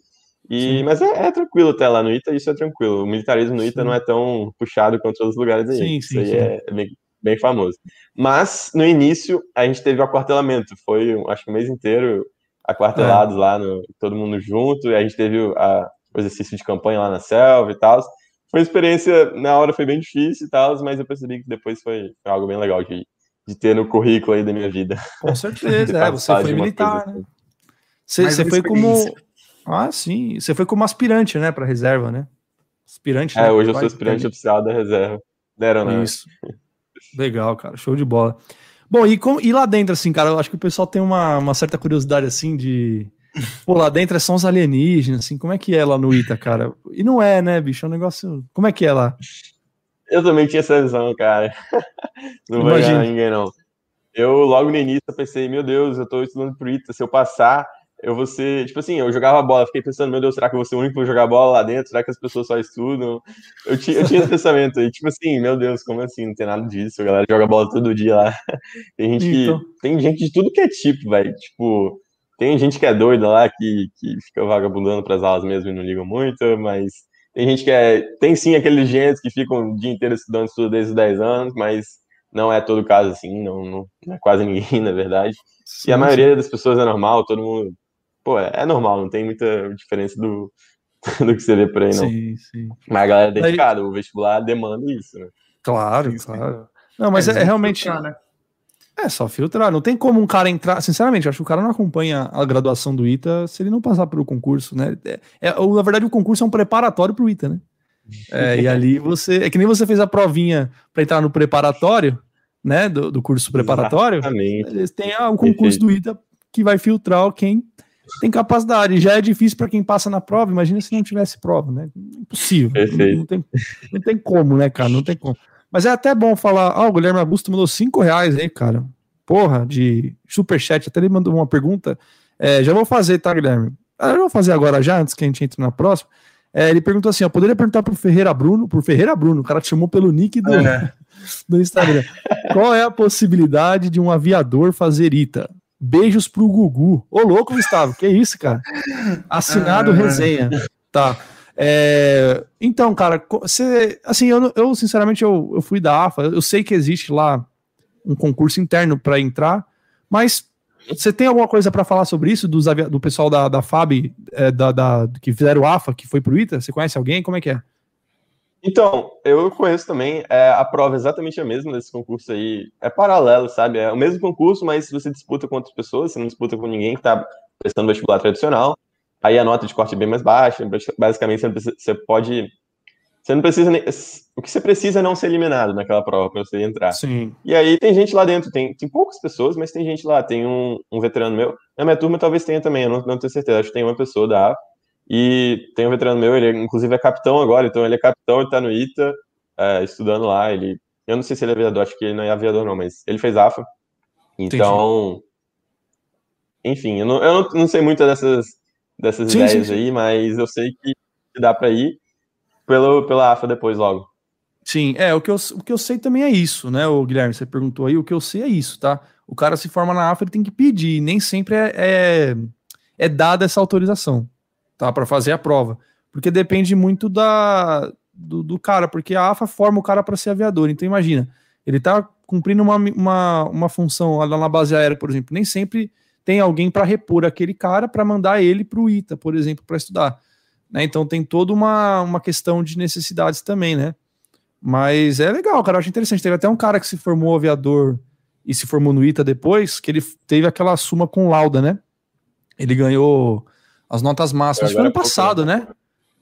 E, mas é, é, tranquilo até lá no ITA, isso é tranquilo. O militarismo no ITA sim. não é tão puxado quanto outros lugares aí. Sim, isso sim, aí é bem, bem, famoso. Mas, no início, a gente teve o aquartelamento. Foi, acho que o mês inteiro, aquartelados é. lá, no, todo mundo junto. E a gente teve a, o exercício de campanha lá na selva e tal. Foi uma experiência, na hora foi bem difícil e tal, mas eu percebi que depois foi, algo bem legal de, de ter no currículo aí da minha vida. Com certeza, é, você foi militar, né? Você, você foi como... Ah, sim. Você foi como aspirante, né, para reserva, né? Aspirante. É, né? hoje eu sou aspirante oficial da reserva. Deram, né? Isso. Legal, cara. Show de bola. Bom, e, com, e lá dentro, assim, cara, eu acho que o pessoal tem uma, uma certa curiosidade, assim, de. Pô, lá dentro são os alienígenas, assim, como é que é lá no ITA, cara? E não é, né, bicho? É um negócio. Como é que é lá? Eu também tinha essa visão, cara. Não vai ninguém, não. Eu, logo no início, pensei, meu Deus, eu tô estudando pro ITA, se eu passar, eu vou ser, tipo assim, eu jogava bola, fiquei pensando, meu Deus, será que eu vou ser o único que jogar bola lá dentro? Será que as pessoas só estudam? Eu tinha, eu tinha esse pensamento aí, tipo assim, meu Deus, como assim? Não tem nada disso, a galera joga bola todo dia lá. Tem gente que, então... tem gente de tudo que é tipo, velho, tipo, tem gente que é doida lá, que, que fica vagabundando pras aulas mesmo e não ligam muito, mas tem gente que é, tem sim aqueles gênios que ficam o dia inteiro estudando, estudo desde os 10 anos, mas não é todo caso assim, não, não, não é quase ninguém, na verdade. Sim, e a maioria sim. das pessoas é normal, todo mundo pô, é, é, normal, não tem muita diferença do, do que você vê por aí, não. Sim, sim. Mas a galera é dedicada, aí... o vestibular demanda isso, né? Claro, claro. Não, mas é, é realmente. Filtrar, né? É só filtrar. Não tem como um cara entrar. Sinceramente, acho que o cara não acompanha a graduação do ITA se ele não passar pelo concurso, né? É, é, na verdade, o concurso é um preparatório para o ITA, né? É, e ali você. É que nem você fez a provinha para entrar no preparatório, né? Do, do curso preparatório. Exatamente. Eles têm ah, o concurso Perfeito. do ITA que vai filtrar quem tem capacidade. Já é difícil para quem passa na prova. Imagina se não tivesse prova, né? Impossível. Não, não, tem, não tem como, né, cara? Não tem como. Mas é até bom falar. Ah, o Guilherme Augusto mandou cinco reais aí, cara. Porra, de superchat. Até ele mandou uma pergunta. É, já vou fazer, tá, Guilherme? Ah, eu vou fazer agora já, antes que a gente entre na próxima. É, ele perguntou assim: ó, poderia perguntar pro Ferreira Bruno, pro Ferreira Bruno, o cara te chamou pelo nick do, é. do Instagram. Qual é a possibilidade de um aviador fazer ITA? Beijos pro Gugu. Ô, louco, Gustavo, que isso, cara? Assinado resenha. Tá. É, então, cara, você, assim, eu, eu sinceramente eu, eu fui da AFA, eu sei que existe lá um concurso interno para entrar, mas você tem alguma coisa para falar sobre isso dos, do pessoal da, da FAB, é, da, da, que fizeram o AFA, que foi pro ITA? Você conhece alguém? Como é que é? Então, eu conheço também, é, a prova é exatamente a mesma desse concurso aí, é paralelo, sabe? É o mesmo concurso, mas você disputa com outras pessoas, você não disputa com ninguém que está prestando vestibular tradicional, aí a nota de corte é bem mais baixa, basicamente você pode... Você não precisa... Nem, o que você precisa é não ser eliminado naquela prova para você entrar. Sim. E aí tem gente lá dentro, tem, tem poucas pessoas, mas tem gente lá, tem um, um veterano meu, na minha turma talvez tenha também, eu não, não tenho certeza, acho que tem uma pessoa da AFA, e tem um veterano meu, ele inclusive é capitão agora, então ele é capitão, ele tá no ITA, é, estudando lá. Ele, eu não sei se ele é aviador, acho que ele não é aviador, não, mas ele fez AFA. Então, Entendi. enfim, eu não, eu não, não sei muito dessas, dessas sim, ideias sim, sim. aí, mas eu sei que dá para ir pelo, pela AFA depois logo. Sim, é, o que, eu, o que eu sei também é isso, né, o Guilherme, você perguntou aí, o que eu sei é isso, tá? O cara se forma na AFA, ele tem que pedir, nem sempre é, é, é dada essa autorização tá? Para fazer a prova. Porque depende muito da, do, do cara, porque a AFA forma o cara para ser aviador. Então imagina, ele tá cumprindo uma, uma, uma função lá na base aérea, por exemplo. Nem sempre tem alguém para repor aquele cara para mandar ele para o ITA, por exemplo, para estudar. Né? Então tem toda uma, uma questão de necessidades também, né? Mas é legal, cara, eu acho interessante. Teve até um cara que se formou aviador e se formou no ITA depois, que ele teve aquela suma com lauda, né? Ele ganhou as notas máximas. Foi ano passado, né?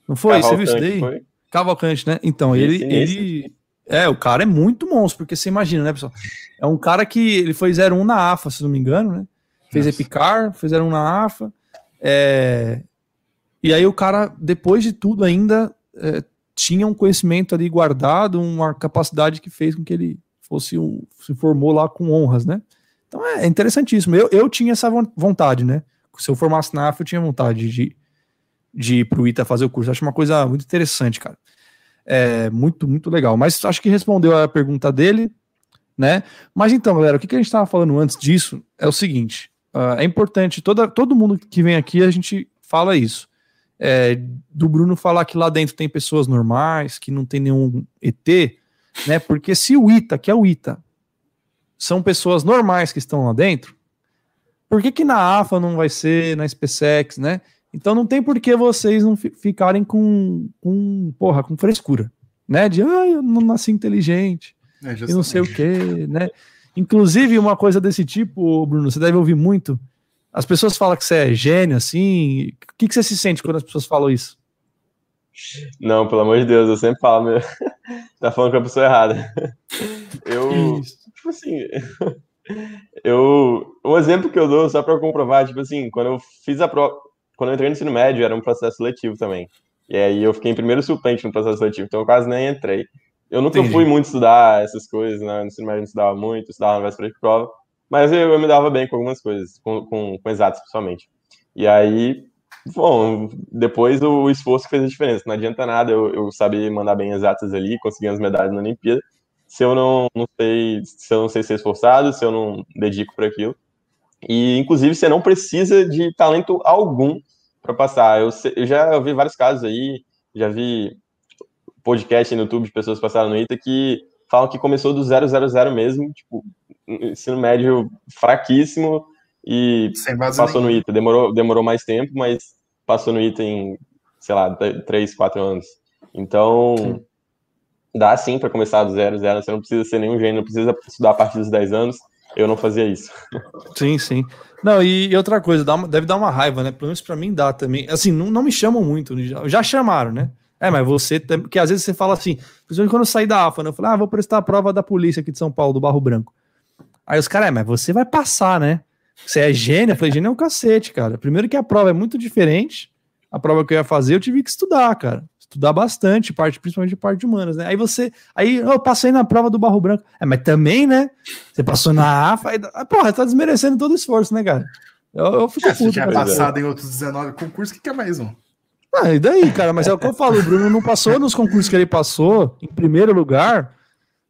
Não foi? Você viu isso daí? Foi? Cavalcante, né? Então, ele, ele. É, o cara é muito monstro, porque você imagina, né, pessoal? É um cara que ele foi 01 na AFA, se não me engano, né? Fez Nossa. Epicar, fez 01 na AFA. É... E aí o cara, depois de tudo, ainda é, tinha um conhecimento ali guardado, uma capacidade que fez com que ele fosse um, se formou lá com honras, né? Então é interessantíssimo. Eu, eu tinha essa vontade, né? Se eu formasse na AFA, eu tinha vontade de, de ir pro ITA fazer o curso. Acho uma coisa muito interessante, cara. É muito, muito legal. Mas acho que respondeu a pergunta dele, né? Mas então, galera, o que, que a gente estava falando antes disso é o seguinte: uh, é importante, toda, todo mundo que vem aqui, a gente fala isso. É, do Bruno falar que lá dentro tem pessoas normais, que não tem nenhum ET, né? Porque se o ITA, que é o ITA, são pessoas normais que estão lá dentro, por que, que na AFA não vai ser, na SpaceX, né? Então não tem por que vocês não ficarem com, com porra, com frescura, né? De, ah, eu não nasci inteligente, é, e não sei o quê, né? Inclusive, uma coisa desse tipo, Bruno, você deve ouvir muito. As pessoas falam que você é gênio, assim. O que, que você se sente quando as pessoas falam isso? Não, pelo amor de Deus, eu sempre falo, meu... tá falando com a pessoa errada. Eu, tipo assim, eu, um exemplo que eu dou só para comprovar, tipo assim, quando eu fiz a prova, quando eu entrei no ensino médio, era um processo seletivo também. E aí eu fiquei em primeiro suplente no processo seletivo, então eu quase nem entrei. Eu nunca Entendi. fui muito estudar essas coisas, né? No ensino médio eu não estudava muito, estudava na véspera de prova, mas eu, eu me dava bem com algumas coisas, com, com, com exatos, principalmente. E aí, bom, depois o esforço fez a diferença. Não adianta nada eu, eu saber mandar bem exatas ali, conseguir as medalhas na Olimpíada, se eu não, não sei, se eu não sei ser esforçado, se eu não dedico para aquilo. E, inclusive, você não precisa de talento algum para passar. Eu, eu, já vi vários casos aí, já vi podcast no YouTube de pessoas passaram no ITA que falam que começou do 000 mesmo, tipo, ensino médio fraquíssimo e passou no ITA. Demorou, demorou mais tempo, mas passou no ITA em, sei lá, 3, 4 anos. Então, sim. Dá sim para começar do zero, zero. Você não precisa ser nenhum gênio, não precisa estudar a partir dos 10 anos eu não fazia isso. Sim, sim. Não, e, outra coisa, dá deve dar uma raiva, né? Pelo menos pra mim dá também. Assim, não, não me chamam muito, já, já chamaram, né? É, mas você, porque às vezes você fala assim, principalmente quando eu saí da AFA, né? Eu falei, ah, vou prestar a prova da polícia aqui de São Paulo, do Barro Branco. Aí os caras, é, mas você vai passar, né? Você é gênio? Eu falei, gênio é um cacete, cara. Primeiro que a prova é muito diferente. A prova que eu ia fazer, eu tive que estudar, cara estudar bastante, parte, principalmente de parte de humanas, né? Aí você, aí eu passei na prova do Barro Branco. É, mas também, né? Você passou na AFA, aí, porra, tá desmerecendo todo o esforço, né, cara? Eu, eu fico é, puto. Você tinha passado em outros 19 concursos, o que, que é mais um? Ah, e daí, cara? Mas é o que eu falo, o Bruno não passou nos concursos que ele passou, em primeiro lugar,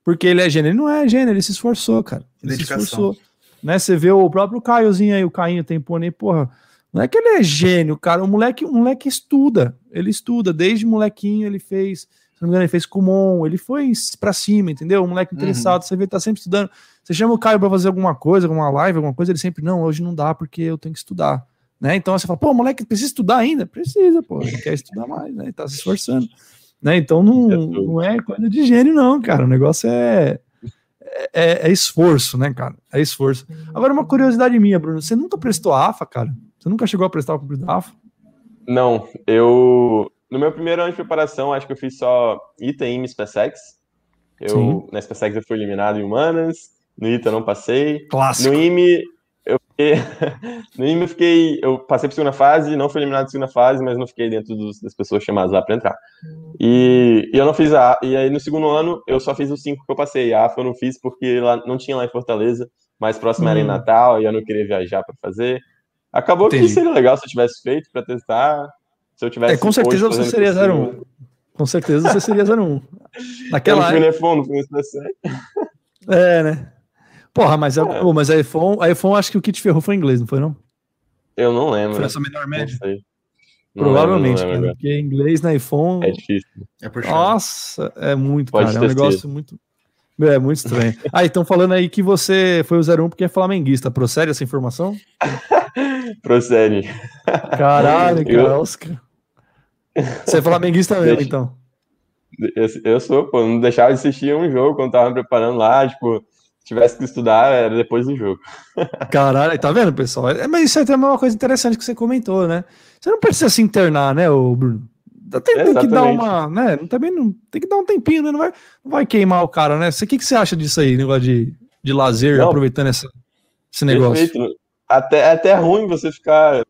porque ele é gênio. Ele não é gênio, ele se esforçou, cara. Ele Dedicação. se esforçou. Né? Você vê o próprio Caiozinho aí, o Cainho tem pônei, porra não é que ele é gênio, cara. O moleque, o moleque estuda. Ele estuda. Desde molequinho ele fez. Se não me engano, ele fez Kumon. Ele foi para cima, entendeu? O moleque interessado. Uhum. Você vê, tá sempre estudando. Você chama o Caio para fazer alguma coisa, alguma live, alguma coisa. Ele sempre, não, hoje não dá porque eu tenho que estudar. Né? Então você fala, pô, moleque precisa estudar ainda? Precisa, pô. Ele quer estudar mais, né? Ele tá se esforçando. Né? Então não, é não é coisa de gênio, não, cara. O negócio é. É, é, esforço, né, cara? É esforço. Agora, uma curiosidade minha, Bruno. Você nunca prestou AFA, cara? Você nunca chegou a prestar o concurso da AFA? Não, eu. No meu primeiro ano de preparação, acho que eu fiz só ITA, IME, SpaceX. Eu, Sim. na SpaceX eu fui eliminado em Humanas, no ITA eu não passei. Clássico. No IME, eu fiquei. no IME eu fiquei. Eu passei para segunda fase, não fui eliminado na segunda fase, mas não fiquei dentro dos, das pessoas chamadas lá para entrar. E, e, eu não fiz a. E aí no segundo ano eu só fiz os cinco que eu passei. A AFA eu não fiz porque lá, não tinha lá em Fortaleza, mais próximo hum. era em hum. Natal, e eu não queria viajar para fazer. Acabou Entendi. que seria legal se eu tivesse feito para testar. Se eu tivesse. É, com certeza você seria 01. Com certeza você seria 01. Naquela eu não fui no iPhone, não fui no É, né? Porra, mas, é. Oh, mas a iPhone, a iPhone acho que o que te ferrou foi inglês, não foi não? Eu não lembro. Foi essa menor média? Não sei. Provavelmente, lembro, cara, porque inglês na iPhone. É difícil. É Nossa, é muito, Pode cara. É um negócio sido. muito. É muito estranho. ah, estão falando aí que você foi o 01 porque é flamenguista. Procede essa informação? Procede. Caralho, cara, eu... Oscar. Você é flamenguista mesmo, então. Eu, sou, pô, não deixava de assistir um jogo quando tava me preparando lá, tipo, tivesse que estudar, era depois do jogo. Caralho, tá vendo, pessoal? É, mas isso é também uma coisa interessante que você comentou, né? Você não precisa se internar, né, o Bruno? Tem, tem que dar uma, né? Também não tem que dar um tempinho, né? Não vai, não vai queimar o cara, né? O que, que você acha disso aí, negócio de, de lazer, não, aproveitando essa, esse negócio? Perfeito. Até, é até ruim você ficar o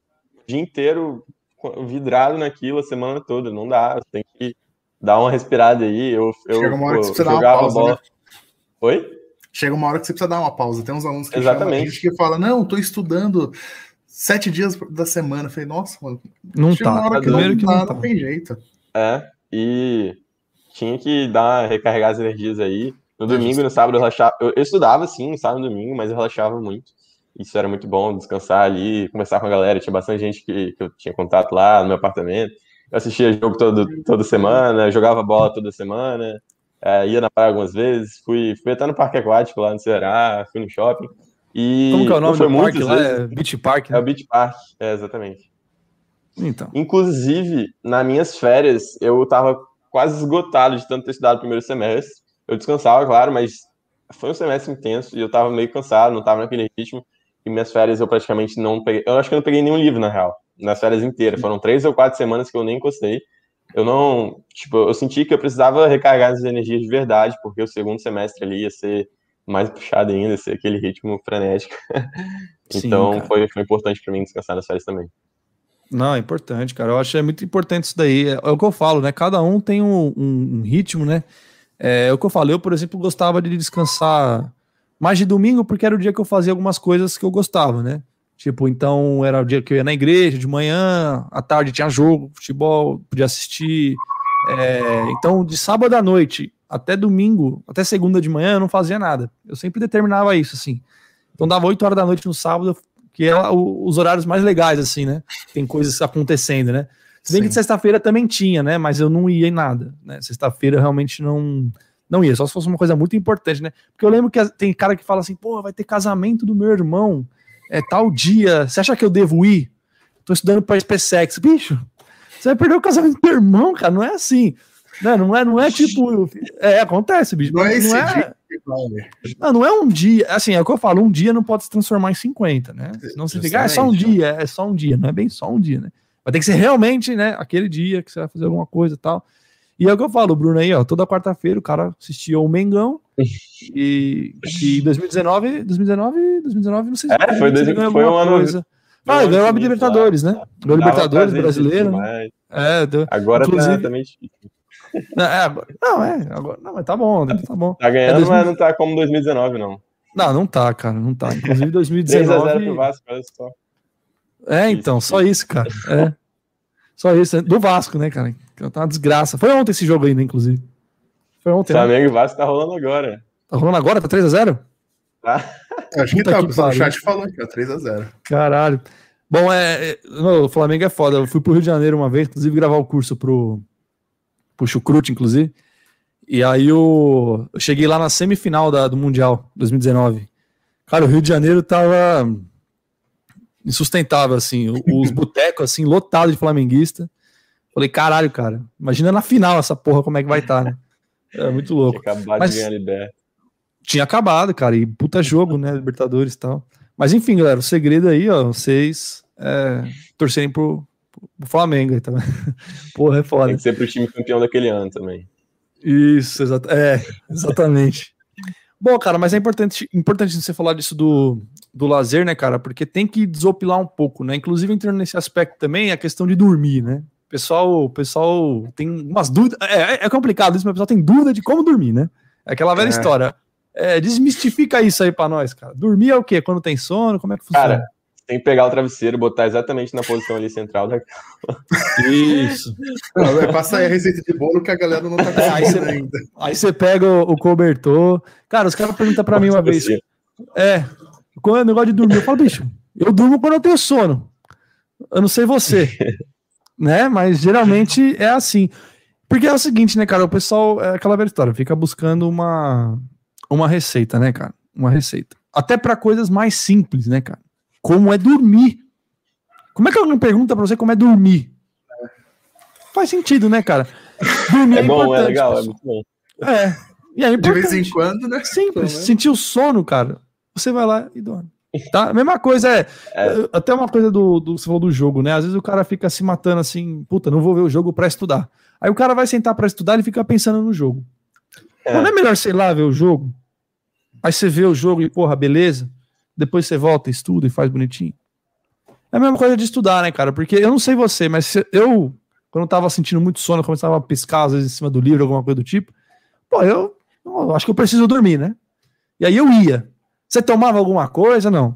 dia inteiro vidrado naquilo a semana toda. Não dá. Você tem que dar uma respirada aí. Eu, eu, Chega uma hora que você precisa dar uma pausa. Bola... Né? Oi? Chega uma hora que você precisa dar uma pausa. Tem uns alunos que Exatamente. gente que fala: Não, tô estudando sete dias da semana. Eu falei, nossa, mano. Não tá. Uma hora que não, que não, tá. não tem jeito. É, e tinha que dar, recarregar as energias aí. No domingo e no sábado eu relaxava. Eu, eu estudava sim, no sábado e domingo, mas eu relaxava muito. Isso era muito bom, descansar ali, conversar com a galera. Tinha bastante gente que, que eu tinha contato lá no meu apartamento. Eu assistia jogo todo, toda semana, jogava bola toda semana, é, ia na praia algumas vezes, fui, fui até no parque aquático lá no Ceará, fui no shopping. E Como que é o nome do parque lá? É Beach Park? Né? É o Beach Park, é, exatamente. Então. Inclusive, nas minhas férias, eu tava quase esgotado de tanto ter estudado o primeiro semestre. Eu descansava, claro, mas foi um semestre intenso e eu tava meio cansado, não tava naquele ritmo. E minhas férias eu praticamente não peguei. Eu acho que eu não peguei nenhum livro, na real, nas férias inteiras. Foram três ou quatro semanas que eu nem encostei. Eu não. Tipo, eu senti que eu precisava recarregar as energias de verdade, porque o segundo semestre ali ia ser mais puxado ainda, ser aquele ritmo frenético. então Sim, foi, foi importante para mim descansar nas férias também. Não, é importante, cara. Eu acho é muito importante isso daí. É, é o que eu falo, né? Cada um tem um, um, um ritmo, né? É, é, o que eu falo. Eu, por exemplo, gostava de descansar mais de domingo, porque era o dia que eu fazia algumas coisas que eu gostava, né? Tipo, então era o dia que eu ia na igreja de manhã, à tarde tinha jogo, futebol, podia assistir. É, então, de sábado à noite até domingo, até segunda de manhã, eu não fazia nada. Eu sempre determinava isso, assim. Então, dava 8 horas da noite no sábado, que é os horários mais legais, assim, né? Tem coisas acontecendo, né? Se bem Sim. que sexta-feira também tinha, né? Mas eu não ia em nada, né? Sexta-feira realmente não não ia, só se fosse uma coisa muito importante, né? Porque eu lembro que tem cara que fala assim, pô, vai ter casamento do meu irmão, é tal dia, você acha que eu devo ir? Tô estudando para SpaceX, bicho, você vai perder o casamento do meu irmão, cara, não é assim. Não, não é, não é tipo. É, acontece, bicho. Não é esse não é, dia. Não, não é um dia. Assim, é o que eu falo, um dia não pode se transformar em 50, né? Senão você fica, ah, é só um dia, é só um dia, não é bem só um dia, né? Vai ter que ser realmente, né, aquele dia que você vai fazer alguma coisa e tal. E é o que eu falo, Bruno aí, ó, toda quarta-feira o cara assistia o Mengão e que 2019, 2019, 2019, não sei se é, foi, dois, foi um ano coisa. Ah, ganhou a Libertadores, né? Ganhou Libertadores brasileiro. Né? É, deu, agora tá inclusive, tá também não, é, não, é, agora, não, mas tá bom, tá bom. Tá ganhando, é 2000... mas não tá como 2019, não. Não, não tá, cara, não tá. Inclusive 2019. 3x0 pro Vasco, só. É, então, só isso, cara. É. Só isso. Do Vasco, né, cara? Tá uma desgraça. Foi ontem esse jogo ainda, inclusive. Foi ontem. Né? Flamengo né? e Vasco tá rolando agora. Tá rolando agora? Tá 3x0? Tá. Acho que tá, o chat falou que é 3x0. Caralho. Bom, é, é, o Flamengo é foda. Eu fui pro Rio de Janeiro uma vez, inclusive, gravar o curso pro, pro Chucrute, inclusive. E aí eu, eu cheguei lá na semifinal da, do Mundial 2019. Cara, o Rio de Janeiro tava insustentável, assim. Os botecos, assim, lotados de flamenguista. Falei, caralho, cara, imagina na final essa porra como é que vai estar, tá, né? É muito louco. Tinha acabado Mas, de ganhar Liberta. Tinha acabado, cara, e puta jogo, né? Libertadores e tal. Mas enfim, galera, o segredo aí, ó, vocês é, torcerem pro, pro Flamengo aí também. Porra, é foda. Tem que ser pro time campeão daquele ano também. Isso, é, exatamente. Bom, cara, mas é importante, importante você falar disso do, do lazer, né, cara? Porque tem que desopilar um pouco, né? Inclusive, entrando nesse aspecto também, a questão de dormir, né? pessoal, o pessoal tem umas dúvidas. É, é complicado isso, mas o pessoal tem dúvida de como dormir, né? É aquela velha é. história. É, desmistifica isso aí para nós, cara. Dormir é o quê? Quando tem sono? Como é que funciona? Cara, tem que pegar o travesseiro, botar exatamente na posição ali central da Isso. Não, passa aí a receita de bolo que a galera não tá é, aí você, ainda. Aí você pega o, o cobertor. Cara, os caras perguntam para mim uma vez. É, quando é o negócio de dormir, eu falo, bicho, eu durmo quando eu tenho sono. Eu não sei você. né? Mas geralmente é assim. Porque é o seguinte, né, cara? O pessoal, é aquela velha história, fica buscando uma, uma receita, né, cara? Uma receita. Até para coisas mais simples, né, cara? Como é dormir. Como é que alguém pergunta pra você como é dormir? faz sentido, né, cara? Dormir é, é bom, é legal, é muito bom. É. E é De vez em quando, né? Simples. Sentir o sono, cara. Você vai lá e dorme. Tá? A mesma coisa é, é. Até uma coisa do, do. Você falou do jogo, né? Às vezes o cara fica se matando assim, puta, não vou ver o jogo para estudar. Aí o cara vai sentar para estudar e fica pensando no jogo. É. Não é melhor, sei lá, ver o jogo? Aí você vê o jogo e, porra, beleza. Depois você volta, estuda e faz bonitinho. É a mesma coisa de estudar, né, cara? Porque eu não sei você, mas eu, quando eu tava sentindo muito sono, começava a piscar, às vezes, em cima do livro, alguma coisa do tipo, pô, eu, eu acho que eu preciso dormir, né? E aí eu ia. Você tomava alguma coisa, não?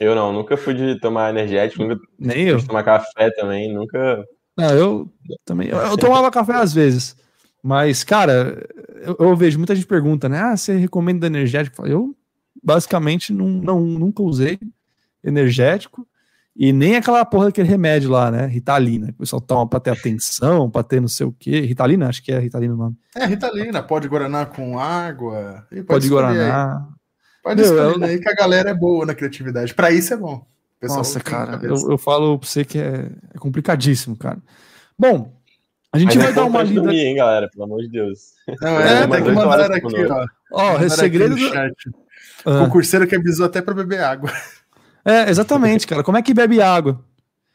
Eu não, nunca fui de tomar energético, nunca Nem eu. de tomar café também, nunca. Não, eu também. Eu, eu tomava café às vezes. Mas, cara, eu, eu, vejo muita gente pergunta, né? Ah, você recomenda energético? Eu, basicamente, não, não, nunca usei energético. E nem aquela porra daquele remédio lá, né? Ritalina. Que o pessoal toma pra ter atenção, pra ter não sei o quê. Ritalina? Acho que é Ritalina o nome. É, Ritalina. Pode Guaraná com água. Pode, pode Guaraná. Pode Meu, escolher eu... aí que a galera é boa na criatividade. Pra isso é bom. Nossa, cara. Eu, eu falo pra você que é, é complicadíssimo, cara. Bom, a gente Mas vai é dar uma lida. Dormir, hein, galera? Pelo amor de Deus. Não, é, é tem que mandar aqui, ó. Ó, segredo do... Ah. Concurseiro que avisou até pra beber água. É, exatamente, cara. Como é que bebe água?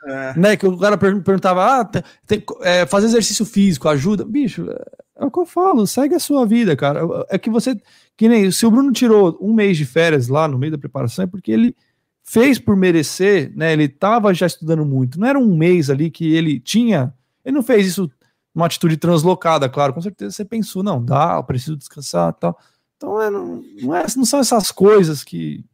É. Né, que o cara perguntava, ah, tem, tem, é, fazer exercício físico ajuda? Bicho, é o que eu falo, segue a sua vida, cara. É que você, que nem, se o Bruno tirou um mês de férias lá no meio da preparação, é porque ele fez por merecer, né? Ele estava já estudando muito. Não era um mês ali que ele tinha. Ele não fez isso uma atitude translocada, claro. Com certeza você pensou, não, dá, eu preciso descansar, tal. Então é, não, não, é, não são essas coisas que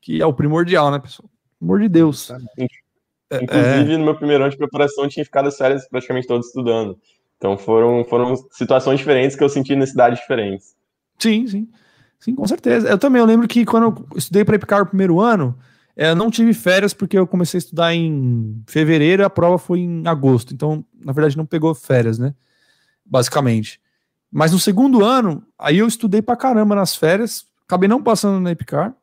que é o primordial, né, pessoal? Pelo amor de Deus. É, Inclusive, é... no meu primeiro ano de preparação, eu tinha ficado as férias praticamente todos estudando. Então foram, foram situações diferentes que eu senti necessidades diferentes. Sim, sim. Sim, com certeza. Eu também, eu lembro que quando eu estudei para IPCAR o primeiro ano, é, eu não tive férias porque eu comecei a estudar em fevereiro e a prova foi em agosto. Então, na verdade, não pegou férias, né? Basicamente. Mas no segundo ano, aí eu estudei pra caramba nas férias, acabei não passando na IPCAR.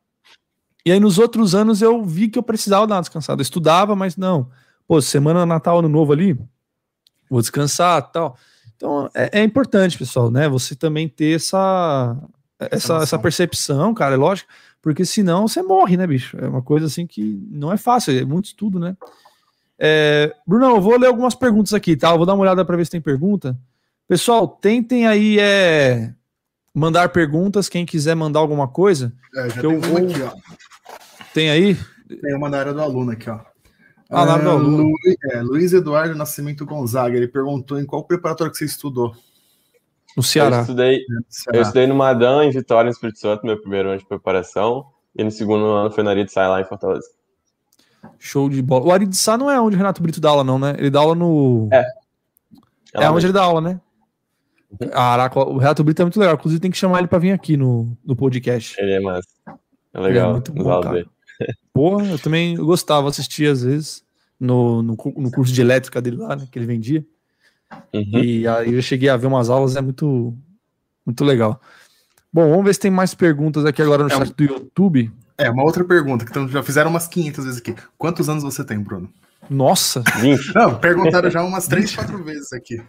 E aí nos outros anos eu vi que eu precisava dar uma descansada. Eu estudava, mas não. Pô, semana Natal, Ano Novo ali, vou descansar tal. Então é, é importante, pessoal, né? Você também ter essa, essa, essa percepção, cara, é lógico, porque senão você morre, né, bicho? É uma coisa assim que não é fácil, é muito estudo, né? É, Bruno, eu vou ler algumas perguntas aqui, tá? Eu vou dar uma olhada para ver se tem pergunta. Pessoal, tentem aí é, mandar perguntas, quem quiser mandar alguma coisa. É, já eu vou... aqui, ó. Tem aí? Tem uma da área do aluno aqui, ó. Ah, lá do aluno. Luiz, é, Luiz Eduardo Nascimento Gonzaga, ele perguntou em qual preparatório que você estudou. No Ceará. Eu estudei, eu estudei no Madan, em Vitória, no Espírito Santo, meu primeiro ano de preparação. E no segundo ano foi na Arid Sá, lá em Fortaleza. Show de bola. O Arid Sá não é onde o Renato Brito dá aula, não, né? Ele dá aula no. É. É, é onde ele dá aula, né? Uhum. Caraca, o Renato Brito é muito legal. Inclusive, tem que chamar ele para vir aqui no, no podcast. Ele é massa. É legal. É muito bom, cara. Porra, eu também gostava, assistia às vezes no, no, no, curso de elétrica dele lá, né, que ele vendia. Uhum. E aí eu cheguei a ver umas aulas, é muito, muito legal. Bom, vamos ver se tem mais perguntas aqui agora no é chat do YouTube. É, uma outra pergunta, que então já fizeram umas 500 vezes aqui. Quantos anos você tem, Bruno? Nossa! Não, perguntaram já umas 3, 4 vezes aqui.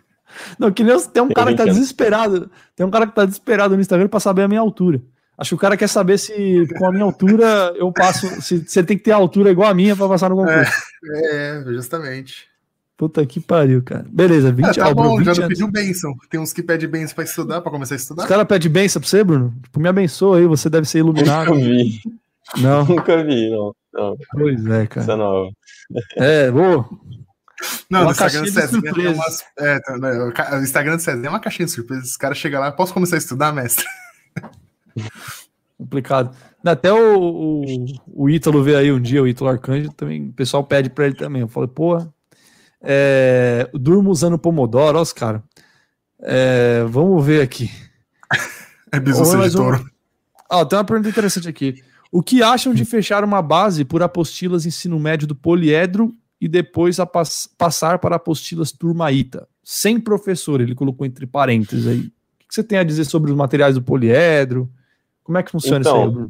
Não, que nem eu, tem um cara que tá desesperado. Tem um cara que tá desesperado no Instagram pra saber a minha altura. Acho que o cara quer saber se com a minha altura eu passo. Se, se ele tem que ter a altura igual a minha para passar no concurso. É, é, justamente. Puta que pariu, cara. Beleza, 20 ah, tá bom, 20 já não pediu bênção. Tem uns que pedem bênção pra estudar, pra começar a estudar. Os caras pedem bênção pra você, Bruno? Tipo, me abençoa aí, você deve ser iluminado. Nunca vi. Não. Nunca vi, não. não. Pois é, cara. Isso é nova. É, vou. Não, no Instagram do tem umas. É, né, o Instagram do César é uma caixinha de surpresa. Os caras chegam lá, posso começar a estudar, mestre? Complicado. Até o, o, o Ítalo veio aí um dia, o Ítalo Arcanjo, também, o pessoal pede pra ele também. Eu falei, pô, é, durmo usando Pomodoro, ó, os caras. É, vamos ver aqui. é business de touro. Um... tem uma pergunta interessante aqui. O que acham de fechar uma base por apostilas ensino médio do poliedro e depois a pass passar para apostilas turmaíta? Sem professor, ele colocou entre parênteses aí. O que você tem a dizer sobre os materiais do poliedro? Como é que funciona então, isso aí?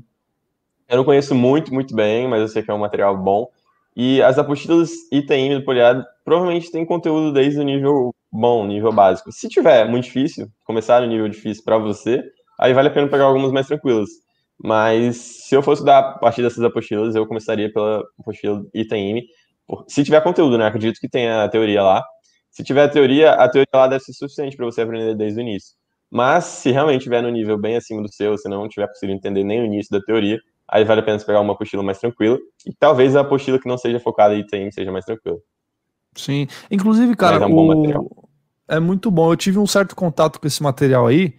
Eu não conheço muito, muito bem, mas eu sei que é um material bom. E as apostilas ITM do poliedro, provavelmente tem conteúdo desde o nível bom, nível básico. Se tiver muito difícil, começar no nível difícil para você, aí vale a pena pegar algumas mais tranquilas. Mas se eu fosse dar a partir dessas apostilas, eu começaria pela apostila Itaime. Se tiver conteúdo, né? Acredito que tenha a teoria lá. Se tiver a teoria, a teoria lá deve ser suficiente para você aprender desde o início. Mas se realmente estiver no nível bem acima do seu, se não tiver conseguido entender nem o início da teoria, aí vale a pena pegar uma apostila mais tranquila. E talvez a apostila que não seja focada em Itaime seja mais tranquila. Sim. Inclusive, cara, é, um o... é muito bom. Eu tive um certo contato com esse material aí.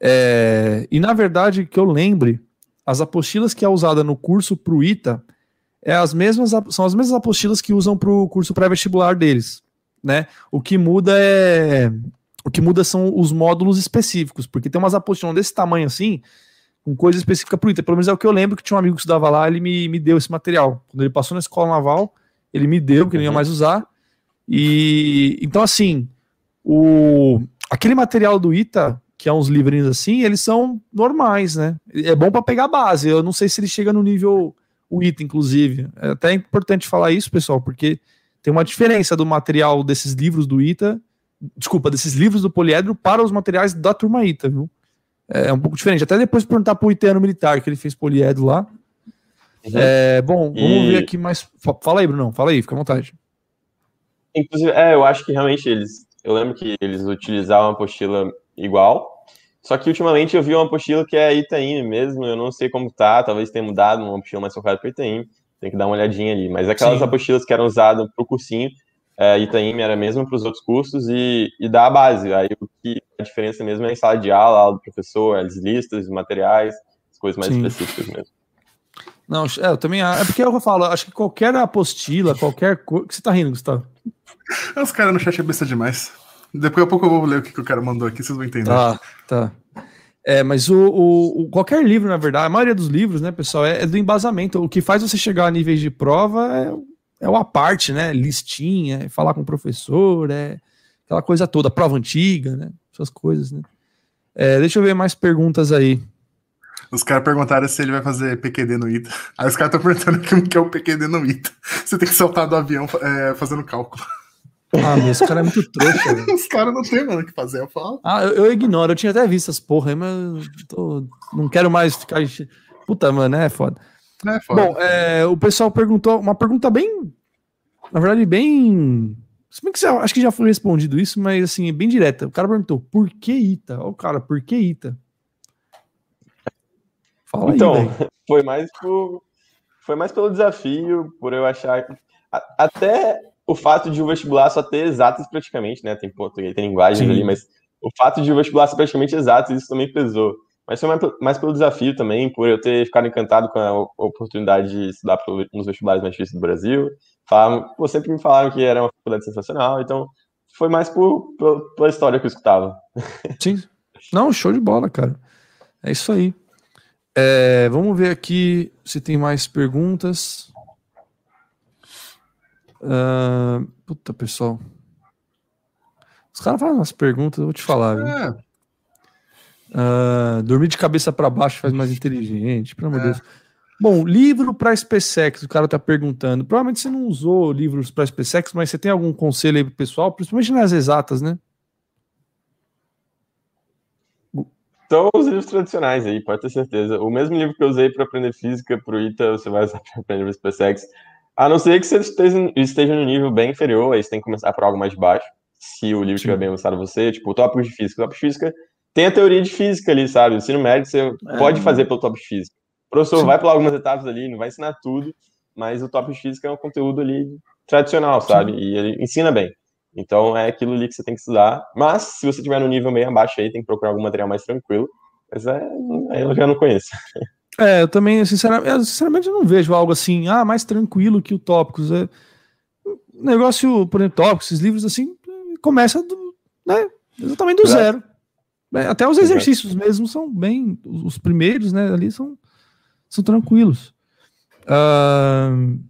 É... E na verdade, que eu lembre, as apostilas que é usada no curso para o ITA é as mesmas, são as mesmas apostilas que usam para o curso pré-vestibular deles, né? O que muda é o que muda são os módulos específicos, porque tem umas apostilas desse tamanho assim, com coisa específica para o ITA. Pelo menos é o que eu lembro que tinha um amigo que estudava lá, ele me, me deu esse material. Quando ele passou na escola naval, ele me deu, que ele não ia uhum. mais usar. E então assim, o aquele material do ITA que é uns livrinhos assim, eles são normais, né? É bom para pegar base. Eu não sei se ele chega no nível o item, inclusive. É até importante falar isso, pessoal, porque tem uma diferença do material desses livros do ITA, desculpa, desses livros do poliedro para os materiais da turma ITA, viu? É um pouco diferente. Até depois perguntar para o Itiano Militar, que ele fez poliedro lá. Uhum. É, bom, vamos e... ver aqui mais. Fala aí, Brunão, fala aí, fica à vontade. Inclusive, é, eu acho que realmente eles. Eu lembro que eles utilizavam a apostila igual. Só que ultimamente eu vi uma apostila que é Itaim mesmo, eu não sei como tá, talvez tenha mudado, uma apostila mais focada para Itaim, tem que dar uma olhadinha ali. Mas aquelas Sim. apostilas que eram usadas para o cursinho, é, Itaim era mesmo para os outros cursos e, e dá a base. Aí o que a diferença mesmo é em sala de aula, aula do professor, as listas, materiais, as coisas mais Sim. específicas mesmo. Não, é, eu também é porque eu falo, acho que qualquer apostila, qualquer coisa. que você tá rindo, Gustavo? Os caras no chat é besta demais. Depois a pouco eu vou ler o que, que o cara mandou aqui, vocês vão entender. Tá, tá. É, mas o, o, o, qualquer livro, na verdade, a maioria dos livros, né, pessoal, é, é, do embasamento. O que faz você chegar a níveis de prova é, é o a parte, né? Listinha, é falar com o professor, é aquela coisa toda, prova antiga, né? Essas coisas, né? É, deixa eu ver mais perguntas aí. Os caras perguntaram se ele vai fazer PQD no ITA. Aí os caras estão perguntando o que é o PQD no ITA. Você tem que saltar do avião é, fazendo cálculo. Ah, meu, esse cara é muito trouxa. Os caras não tem mano o que fazer, eu falo. Ah, eu, eu, ignoro, eu tinha até visto essas porra aí, mas tô, não quero mais ficar. Puta, mano, é foda. É foda. Bom, é, o pessoal perguntou uma pergunta bem. Na verdade, bem. Se bem que você, acho que já foi respondido isso, mas assim, bem direta. O cara perguntou: por que Ita? Olha o cara, por que Ita? Fala então, aí, foi mais por. Foi mais pelo desafio, por eu achar. Até o fato de o vestibular só ter exatas praticamente, né? Tem português, tem linguagem ali, mas o fato de o vestibular ser praticamente exato, isso também pesou. Mas foi mais, mais, pelo desafio também, por eu ter ficado encantado com a oportunidade de estudar nos vestibulares mais difíceis do Brasil. Falaram, sempre me falaram que era uma faculdade sensacional, então foi mais por, por, pela história que eu escutava. Sim. Não, show de bola, cara. É isso aí. É, vamos ver aqui se tem mais perguntas. Uh, puta, pessoal. Os caras fazem umas perguntas, eu vou te falar. É. Uh, dormir de cabeça para baixo faz mais inteligente, pelo amor de é. Deus. Bom, livro para SpaceX, o cara tá perguntando. Provavelmente você não usou livros para SpaceX, mas você tem algum conselho aí pro pessoal, principalmente nas exatas, né? Então, os livros tradicionais aí, pode ter certeza. O mesmo livro que eu usei para aprender física pro ITA, você vai usar para aprender SpaceX. A não ser que você esteja, esteja no nível bem inferior, aí você tem que começar por algo mais baixo. Se o livro estiver bem lançado a você, tipo, o tópico de física. O tópico de física tem a teoria de física ali, sabe? O ensino médio você é. pode fazer pelo tópico de física. O professor Sim. vai pular algumas etapas ali, não vai ensinar tudo, mas o tópico de física é um conteúdo ali tradicional, sabe? Sim. E ele ensina bem. Então é aquilo ali que você tem que estudar. Mas se você tiver no nível meio abaixo aí, tem que procurar algum material mais tranquilo. Mas é, eu já não conheço. É, eu também, sinceramente, eu, sinceramente, não vejo algo assim, ah, mais tranquilo que o Tópicos. É, o negócio, por exemplo, Tópicos, esses livros assim, começa do, né, exatamente do zero. É, até os exercícios Exato. mesmo são bem, os primeiros, né, ali são, são tranquilos. Uh,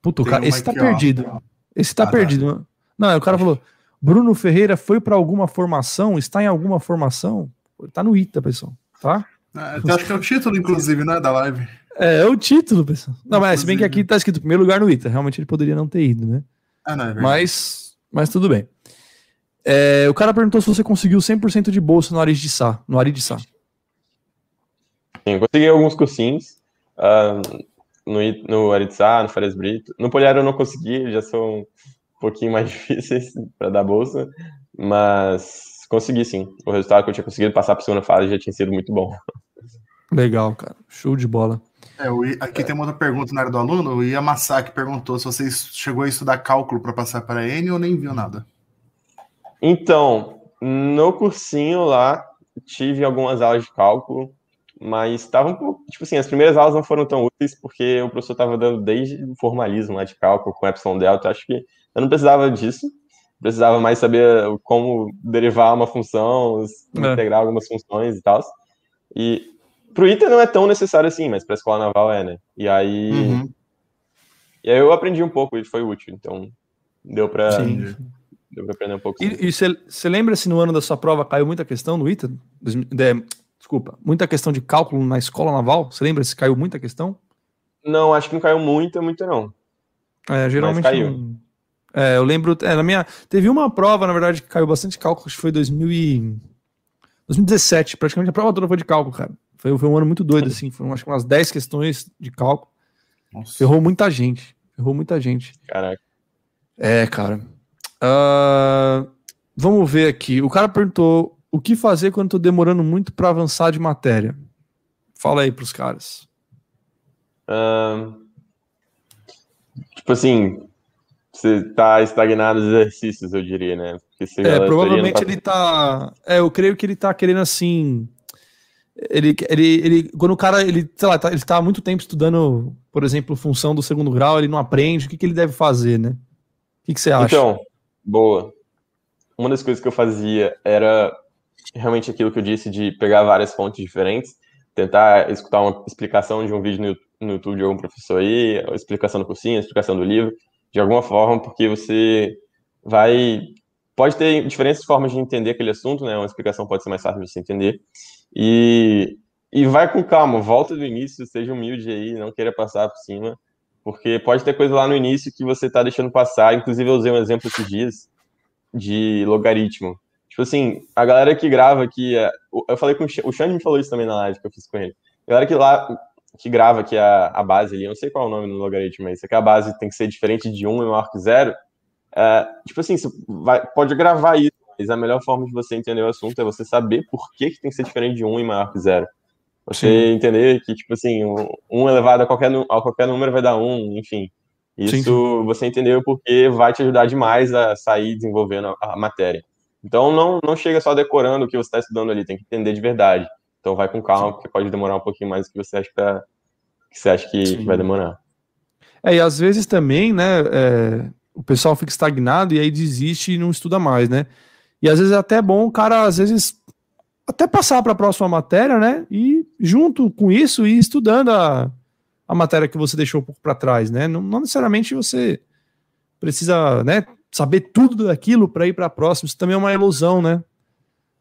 puta, cara, esse tá perdido. Ó. Esse tá ah, perdido. Tá. Não, o cara falou, Bruno Ferreira foi para alguma formação, está em alguma formação? Tá no ITA, pessoal, tá? É, eu acho que é o título, inclusive, né, da live. É, é o título, pessoal. Não, mas se bem que aqui tá escrito primeiro lugar no ITA. Realmente ele poderia não ter ido, né? Ah, não, é mas, mas tudo bem. É, o cara perguntou se você conseguiu 100% de bolsa no Aridissá. No Aridissá. Sim, consegui alguns cursinhos. Uh, no, no Aridissá, no Farias Brito. No Poliário eu não consegui, já são um pouquinho mais difíceis para dar bolsa. Mas consegui sim. O resultado que eu tinha conseguido passar para a segunda fase já tinha sido muito bom. Legal, cara. Show de bola. É, aqui tem uma outra pergunta na área do aluno. O Yamasaki perguntou se você chegou a estudar cálculo para passar para N ou nem viu nada. Então, no cursinho lá, tive algumas aulas de cálculo, mas estava um pouco. Tipo assim, as primeiras aulas não foram tão úteis porque o professor estava dando desde o formalismo lá de cálculo com epsilon delta. Acho que eu não precisava disso. Precisava mais saber como derivar uma função, é. integrar algumas funções e tal. E pro ITA não é tão necessário assim, mas para a escola naval é, né? E aí. Uhum. E aí eu aprendi um pouco e foi útil. Então, deu para. Sim. Deu pra aprender um pouco. E você lembra se no ano da sua prova caiu muita questão no ITA? De, desculpa, muita questão de cálculo na escola naval? Você lembra se caiu muita questão? Não, acho que não caiu muita, muita não. É, geralmente. Mas caiu. Não... É, eu lembro. É, na minha. Teve uma prova, na verdade, que caiu bastante cálculo, acho que foi 2000 e... 2017. Praticamente a prova toda foi de cálculo, cara. Foi, foi um ano muito doido, assim. Foram acho que umas 10 questões de cálculo. Nossa. Ferrou muita gente. Ferrou muita gente. Caraca. É, cara. Uh, vamos ver aqui. O cara perguntou o que fazer quando estou demorando muito para avançar de matéria. Fala aí para os caras. Uh, tipo assim, você está estagnado nos exercícios, eu diria, né? é, provavelmente tá... ele está. É, eu creio que ele está querendo assim. Ele, ele, ele, quando o cara, ele, sei lá, tá, ele está há muito tempo estudando, por exemplo, função do segundo grau, ele não aprende, o que, que ele deve fazer, né? O que, que você acha? Então, Boa. Uma das coisas que eu fazia era realmente aquilo que eu disse de pegar várias fontes diferentes, tentar escutar uma explicação de um vídeo no YouTube de algum professor aí, a explicação do cursinho, a explicação do livro, de alguma forma, porque você vai pode ter diferentes formas de entender aquele assunto, né? Uma explicação pode ser mais fácil de você entender. E, e vai com calma, volta do início, seja humilde aí, não queira passar por cima porque pode ter coisa lá no início que você está deixando passar. Inclusive, eu usei um exemplo esses dias de logaritmo. Tipo assim, a galera que grava aqui. É, eu falei com o Xande me falou isso também na live que eu fiz com ele. A galera que lá que grava aqui a, a base ali, eu não sei qual é o nome do logaritmo, mas isso aqui a base tem que ser diferente de 1 e maior que 0. É, tipo assim, você vai, pode gravar isso, a melhor forma de você entender o assunto é você saber por que, que tem que ser diferente de 1 e maior que 0. Você Sim. entender que, tipo assim, um elevado a qualquer, a qualquer número vai dar um, enfim. Isso Sim. você entendeu porque vai te ajudar demais a sair desenvolvendo a, a matéria. Então não, não chega só decorando o que você está estudando ali, tem que entender de verdade. Então vai com calma, Sim. porque pode demorar um pouquinho mais do que você acha que, tá, que, você acha que, que vai demorar. É, e às vezes também, né, é, o pessoal fica estagnado e aí desiste e não estuda mais, né? E às vezes é até bom o cara, às vezes, até passar para a próxima matéria, né? E junto com isso, ir estudando a, a matéria que você deixou um pouco para trás, né? Não, não, necessariamente você precisa, né, saber tudo daquilo para ir para a próxima. Isso também é uma ilusão, né?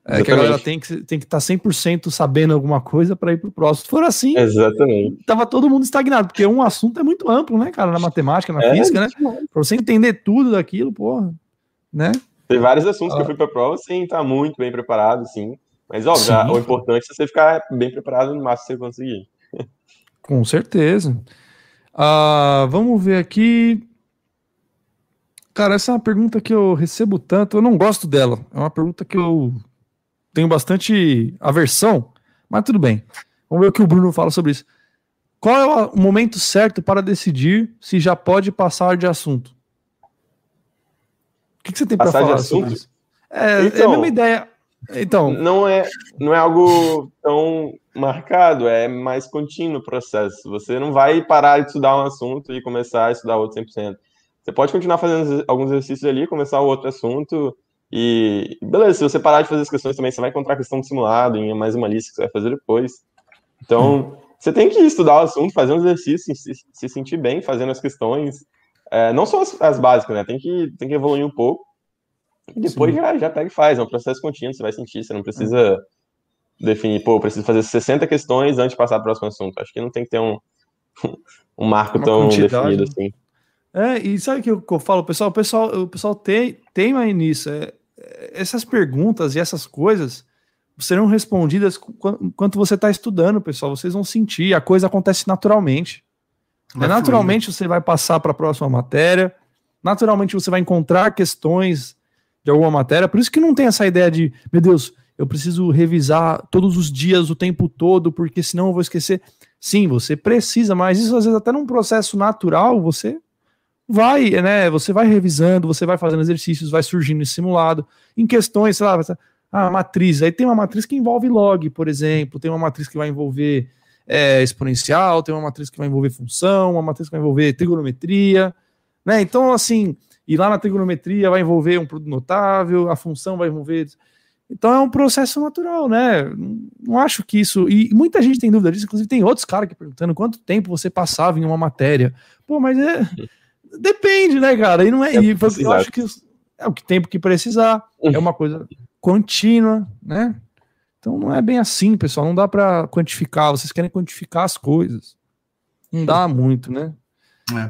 É que a galera tem que tem que estar tá 100% sabendo alguma coisa para ir para o próximo. Se for assim, Exatamente. tava todo mundo estagnado, porque um assunto é muito amplo, né, cara, na matemática, na é, física, né? Para você entender tudo daquilo, porra, né? Tem vários assuntos ah. que eu fui para a prova sem estar tá muito bem preparado, sim. Mas, óbvio, Sim. o importante é você ficar bem preparado no máximo que você conseguir. Com certeza. Uh, vamos ver aqui. Cara, essa é uma pergunta que eu recebo tanto, eu não gosto dela. É uma pergunta que eu tenho bastante aversão, mas tudo bem. Vamos ver o que o Bruno fala sobre isso. Qual é o momento certo para decidir se já pode passar de assunto? O que, que você tem para falar sobre isso? É, então, é a então, mesma ideia. Então. Não é, não é algo tão marcado, é mais contínuo o processo. Você não vai parar de estudar um assunto e começar a estudar outro 100%. Você pode continuar fazendo alguns exercícios ali, começar outro assunto e beleza, se você parar de fazer as questões também, você vai encontrar a questão do simulado em mais uma lista que você vai fazer depois. Então, hum. você tem que estudar o assunto, fazer um exercício, se, se sentir bem fazendo as questões. É, não só as, as, básicas, né? Tem que, tem que evoluir um pouco. E depois já, já pega e faz, é um processo contínuo, você vai sentir, você não precisa definir, pô, eu preciso fazer 60 questões antes de passar para o próximo assunto. Acho que não tem que ter um, um marco Uma tão definido assim. É, e sabe o que eu, que eu falo, pessoal? O pessoal, o pessoal tem, teima nisso. É, é, essas perguntas e essas coisas serão respondidas enquanto você está estudando, pessoal. Vocês vão sentir, a coisa acontece naturalmente. Naturalmente você vai passar para a próxima matéria, naturalmente você vai encontrar questões de alguma matéria. Por isso que não tem essa ideia de, meu Deus, eu preciso revisar todos os dias, o tempo todo, porque senão eu vou esquecer. Sim, você precisa, mas isso às vezes até num processo natural, você vai, né? Você vai revisando, você vai fazendo exercícios, vai surgindo em simulado, em questões, sei lá, a matriz. Aí tem uma matriz que envolve log, por exemplo, tem uma matriz que vai envolver é, exponencial, tem uma matriz que vai envolver função, uma matriz que vai envolver trigonometria, né? Então, assim, e lá na trigonometria vai envolver um produto notável, a função vai envolver. Então é um processo natural, né? Não acho que isso. E muita gente tem dúvida disso, inclusive tem outros caras que perguntando quanto tempo você passava em uma matéria. Pô, mas é. Depende, né, cara? E não é. é e eu acho que é o tempo que precisar. É uma coisa contínua, né? Então não é bem assim, pessoal. Não dá para quantificar. Vocês querem quantificar as coisas. Não dá muito, né? É.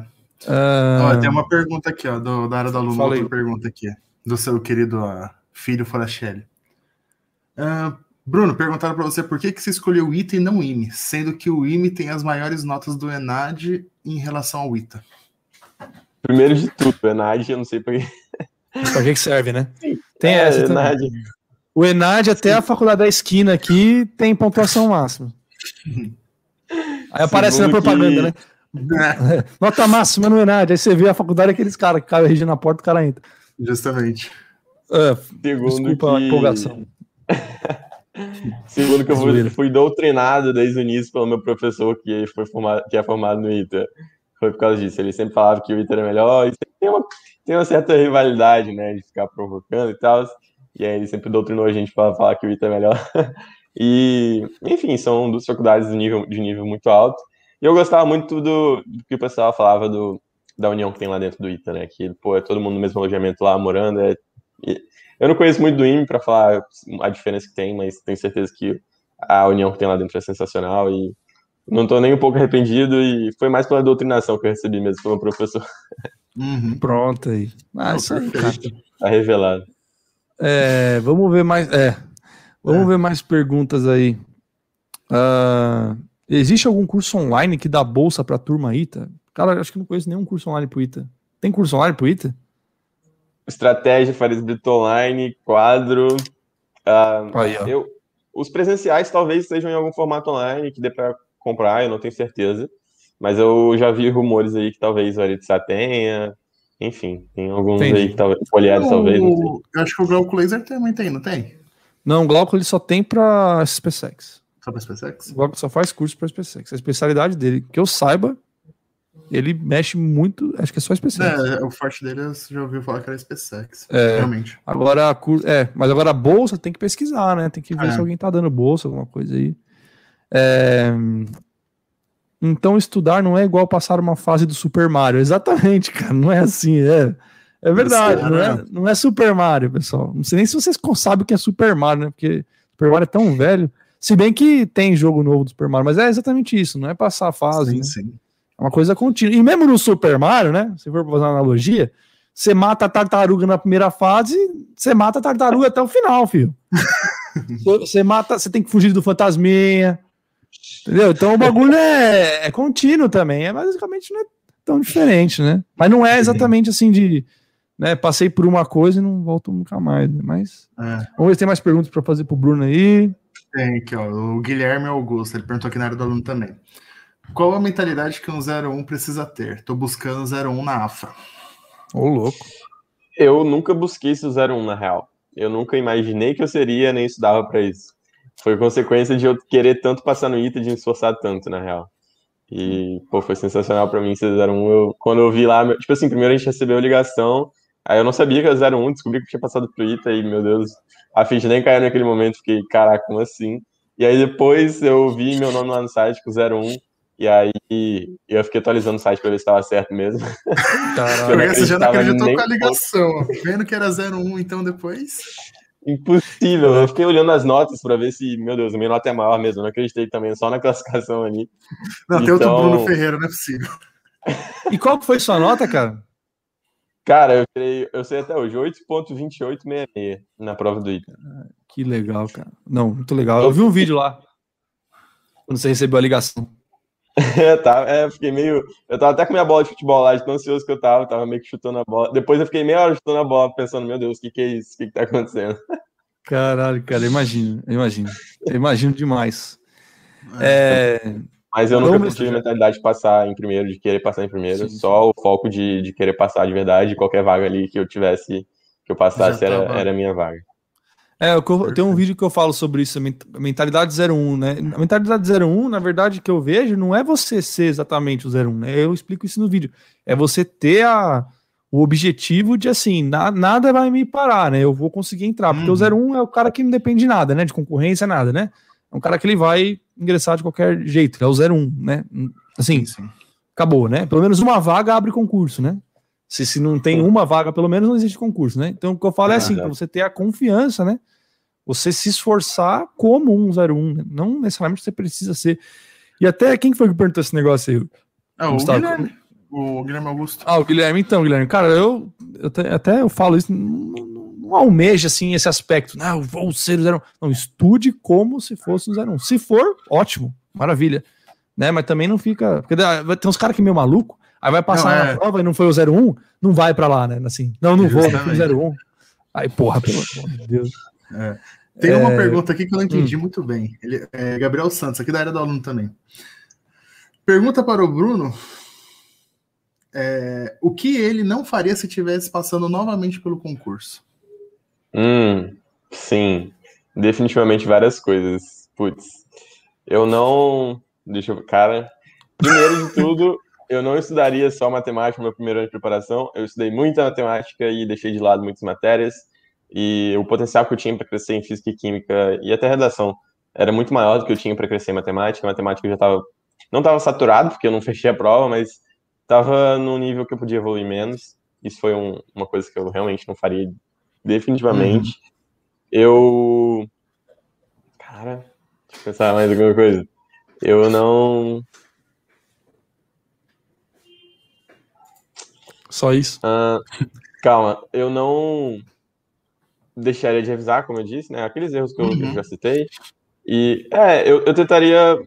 Uh... Ó, tem uma pergunta aqui, ó, do, da área da Luma, outra pergunta aqui, do seu querido uh, filho Forachelli. Uh, Bruno, perguntaram para você por que, que você escolheu o ITA e não o IME, sendo que o IME tem as maiores notas do ENAD em relação ao ITA. Primeiro de tudo, o ENAD, eu não sei para que, que serve, né? Tem é, essa ENAD. O ENAD, até Sim. a faculdade da esquina aqui, tem pontuação máxima. Aí aparece Segundo na propaganda, que... né? Nota máxima no ENAD. Aí você vê a faculdade, aqueles caras que caem regindo na porta, o cara entra. Justamente. É, desculpa que... a empolgação. Segundo que eu fui, fui doutrinado desde o início pelo meu professor que, foi formado, que é formado no ITA. Foi por causa disso. Ele sempre falava que o ITA era melhor. E tem uma, tem uma certa rivalidade, né? De ficar provocando e tal. E aí ele sempre doutrinou a gente para falar que o ITA é melhor. E, enfim, são duas faculdades de nível, de nível muito alto. E eu gostava muito do, do que o pessoal falava do, da união que tem lá dentro do ITA, né? Que, pô, é todo mundo no mesmo alojamento lá, morando. É, eu não conheço muito do IME para falar a diferença que tem, mas tenho certeza que a união que tem lá dentro é sensacional e não estou nem um pouco arrependido e foi mais pela doutrinação que eu recebi mesmo pelo professor. Uhum. Pronto aí. Ah, isso aí, cara. Tá revelado. É, vamos ver mais. É, vamos é. ver mais perguntas aí. Uh, Existe algum curso online que dá bolsa para a turma ITA? Cara, acho que não conheço nenhum curso online pro ITA. Tem curso online pro ITA? Estratégia, Fares Brito Online, quadro. Uh, Aí, eu, os presenciais talvez sejam em algum formato online que dê para comprar, eu não tenho certeza. Mas eu já vi rumores aí que talvez o Aritza tenha. Enfim, tem alguns Entendi. aí que talvez. Olhares, talvez. Eu acho que o Glauco Laser também tem, não tem? Não, o Glauco ele só tem para SpaceX. Só para SpaceX? O só faz curso para SpaceX. A especialidade dele, que eu saiba, ele mexe muito. Acho que é só SpaceX. É, o forte dele você já ouviu falar que era SpaceX. É, realmente. Agora, é, mas agora a bolsa tem que pesquisar, né? Tem que ver é. se alguém tá dando bolsa, alguma coisa aí. É, então, estudar não é igual passar uma fase do Super Mario. Exatamente, cara. Não é assim, é. É verdade, não é, não é Super Mario, pessoal. Não sei nem se vocês sabem o que é Super Mario, né? Porque Super Mario é tão velho. Se bem que tem jogo novo do Super Mario, mas é exatamente isso, não é passar a fase. Sim, né? sim. É uma coisa contínua. E mesmo no Super Mario, né? Se for fazer uma analogia, você mata a tartaruga na primeira fase, você mata a tartaruga até o final, filho. você mata, você tem que fugir do fantasminha. Entendeu? Então o bagulho é, é contínuo também. É basicamente não é tão diferente, né? Mas não é exatamente assim de. Né, passei por uma coisa e não volto nunca mais. Né? Mas é. vamos ver se tem mais perguntas para fazer pro Bruno aí. Tem aqui, ó, o Guilherme Augusto, ele perguntou aqui na área do aluno também. Qual a mentalidade que um 01 precisa ter? Tô buscando 01 na AFA. Ô, louco. Eu nunca busquei esse 01 na real. Eu nunca imaginei que eu seria, nem estudava para isso. Foi consequência de eu querer tanto passar no ITA, de me esforçar tanto, na real. E, pô, foi sensacional para mim esse 01. Eu, quando eu vi lá, tipo assim, primeiro a gente recebeu a ligação, aí eu não sabia que era 01, descobri que tinha passado pro ITA e, meu Deus, a ficha nem caiu naquele momento, fiquei, caraca, como assim? E aí depois eu vi meu nome lá no site com 01, e aí eu fiquei atualizando o site para ver se estava certo mesmo. Caralho, você já não acreditou com a ligação, vendo que era 01, então depois. Impossível, eu fiquei olhando as notas para ver se, meu Deus, a minha nota é maior mesmo, eu não acreditei também, só na classificação ali. Não, então... tem outro então Bruno Ferreira, não é possível. E qual foi sua nota, cara? Cara, eu, tirei, eu sei até hoje, 8.2866 na prova do ITA. Que legal, cara. Não, muito legal. Eu vi um vídeo lá. Quando você recebeu a ligação. É, tá, é, fiquei meio. Eu tava até com minha bola de futebol lá, de tão ansioso que eu tava, tava meio que chutando a bola. Depois eu fiquei meia hora chutando a bola, pensando, meu Deus, o que, que é isso? O que, que tá acontecendo? Caralho, cara, imagino, imagino. Imagino demais. É... Mas eu nunca tive a mentalidade de passar em primeiro, de querer passar em primeiro, sim, só o foco de, de querer passar de verdade, qualquer vaga ali que eu tivesse, que eu passasse, era, era a minha vaga. É, eu, tenho um vídeo que eu falo sobre isso, mentalidade 01, né? A mentalidade 01, na verdade, que eu vejo, não é você ser exatamente o 01, né? Eu explico isso no vídeo. É você ter a, o objetivo de assim, na, nada vai me parar, né? Eu vou conseguir entrar, porque uhum. o 01 é o cara que não depende de nada, né? De concorrência, nada, né? É um cara que ele vai ingressar de qualquer jeito, é o 01, né? Assim, sim, acabou, né? Pelo menos uma vaga abre concurso, né? Se, se não tem uma vaga, pelo menos não existe concurso, né? Então o que eu falo é assim, para você ter a confiança, né? Você se esforçar como um 01, né? não necessariamente você precisa ser. E até quem foi que perguntou esse negócio aí? É o Gustavo? Guilherme. O Guilherme Augusto. Ah, o Guilherme, então, Guilherme. Cara, eu, eu até eu falo isso, não, não almeja assim esse aspecto. Não, eu vou ser o 01. Não, estude como se fosse o 01. Se for, ótimo, maravilha. Né? Mas também não fica. Porque tem uns caras que é meio maluco, aí vai passar não, é... na prova e não foi o 01, não vai para lá, né? Assim, não, não vou, não foi o 01. Aí, porra, pelo amor de Deus. É. Tem uma é... pergunta aqui que eu não entendi hum. muito bem. Ele, é Gabriel Santos, aqui da área do aluno também. Pergunta para o Bruno é, o que ele não faria se estivesse passando novamente pelo concurso. Hum, sim, definitivamente várias coisas. Putz, eu não. Deixa eu. Cara, primeiro de tudo, eu não estudaria só matemática no meu primeiro ano de preparação. Eu estudei muita matemática e deixei de lado muitas matérias e o potencial que eu tinha para crescer em física e química e até redação era muito maior do que eu tinha para crescer em matemática. A matemática já estava não estava saturado porque eu não fechei a prova, mas estava no nível que eu podia evoluir menos. Isso foi um, uma coisa que eu realmente não faria definitivamente. Uhum. Eu cara, deixa eu pensar mais alguma coisa. Eu não Só isso? Uh, calma, eu não deixaria de revisar, como eu disse, né? Aqueles erros que eu, uhum. já citei. E é, eu, eu tentaria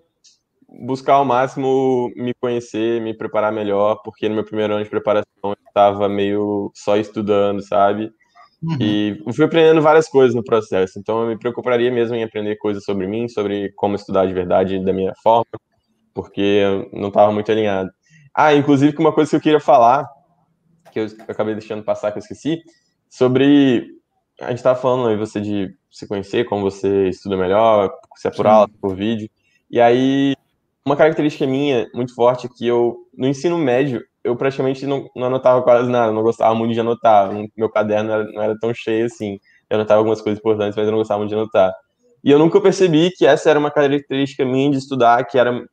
buscar ao máximo me conhecer, me preparar melhor, porque no meu primeiro ano de preparação eu estava meio só estudando, sabe? Uhum. E fui aprendendo várias coisas no processo, então eu me preocuparia mesmo em aprender coisas sobre mim, sobre como estudar de verdade da minha forma, porque eu não estava muito alinhado. Ah, inclusive, uma coisa que eu queria falar, que eu acabei deixando passar, que eu esqueci, sobre a gente estava falando aí você de se conhecer, como você estuda melhor, se é por Sim. aula, por vídeo. E aí, uma característica minha muito forte é que eu, no ensino médio, eu praticamente não, não anotava quase nada, não gostava muito de anotar. Meu caderno não era, não era tão cheio assim. Eu anotava algumas coisas importantes, mas eu não gostava muito de anotar. E eu nunca percebi que essa era uma característica minha de estudar, que era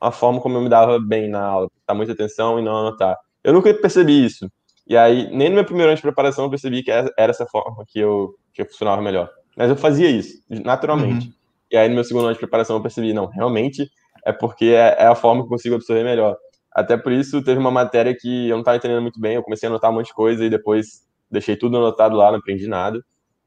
a forma como eu me dava bem na aula, prestar muita atenção e não anotar. Eu nunca percebi isso. E aí, nem no meu primeiro ano de preparação eu percebi que era essa forma que eu, que eu funcionava melhor. Mas eu fazia isso, naturalmente. Uhum. E aí, no meu segundo ano de preparação, eu percebi, não, realmente é porque é, é, a forma que eu consigo absorver melhor. Até por isso, teve uma matéria que eu não estava entendendo muito bem, eu comecei a anotar um monte de coisa e depois deixei tudo anotado lá, não aprendi nada.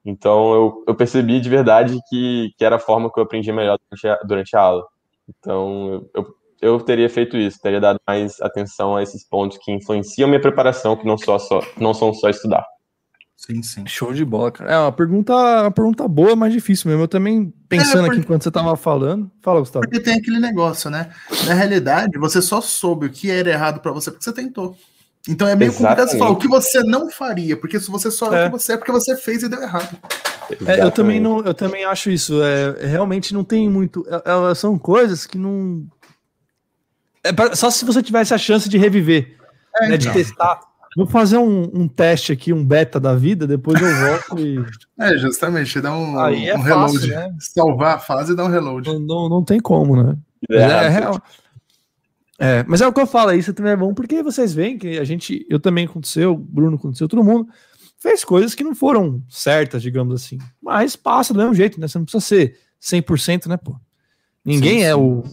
Então, eu, eu percebi de verdade que, que era a forma que eu aprendi melhor durante a, durante a aula. Então, eu, eu teria feito isso, teria dado mais atenção a esses pontos que influenciam minha preparação, que não, só, só, não são só estudar. Sim, sim. Show de bola, cara. É uma pergunta, uma pergunta boa, mas difícil mesmo. Eu também, pensando é, porque... aqui enquanto você estava falando. Fala, Gustavo. Porque tem aquele negócio, né? Na realidade, você só soube o que era errado para você porque você tentou. Então é meio Exatamente. complicado você falar o que você não faria, porque se você só é o que você é porque você fez e deu errado. É, eu também não, eu também acho isso. É, realmente não tem muito. Elas é, é, são coisas que não é pra, só se você tivesse a chance de reviver, é, né, de testar. Vou fazer um, um, teste aqui, um beta da vida, depois eu volto e. É, justamente, dá um, Aí é um fácil, reload. Né? Salvar a fase e dar um reload. Não, não, não tem como, né? É, é, real. É, mas é o que eu falo, isso também é bom, porque vocês veem que a gente, eu também aconteceu, Bruno aconteceu, todo mundo fez coisas que não foram certas, digamos assim. Mas passa do mesmo jeito, né? Você não precisa ser 100%, né, pô? Ninguém sim, é sim. o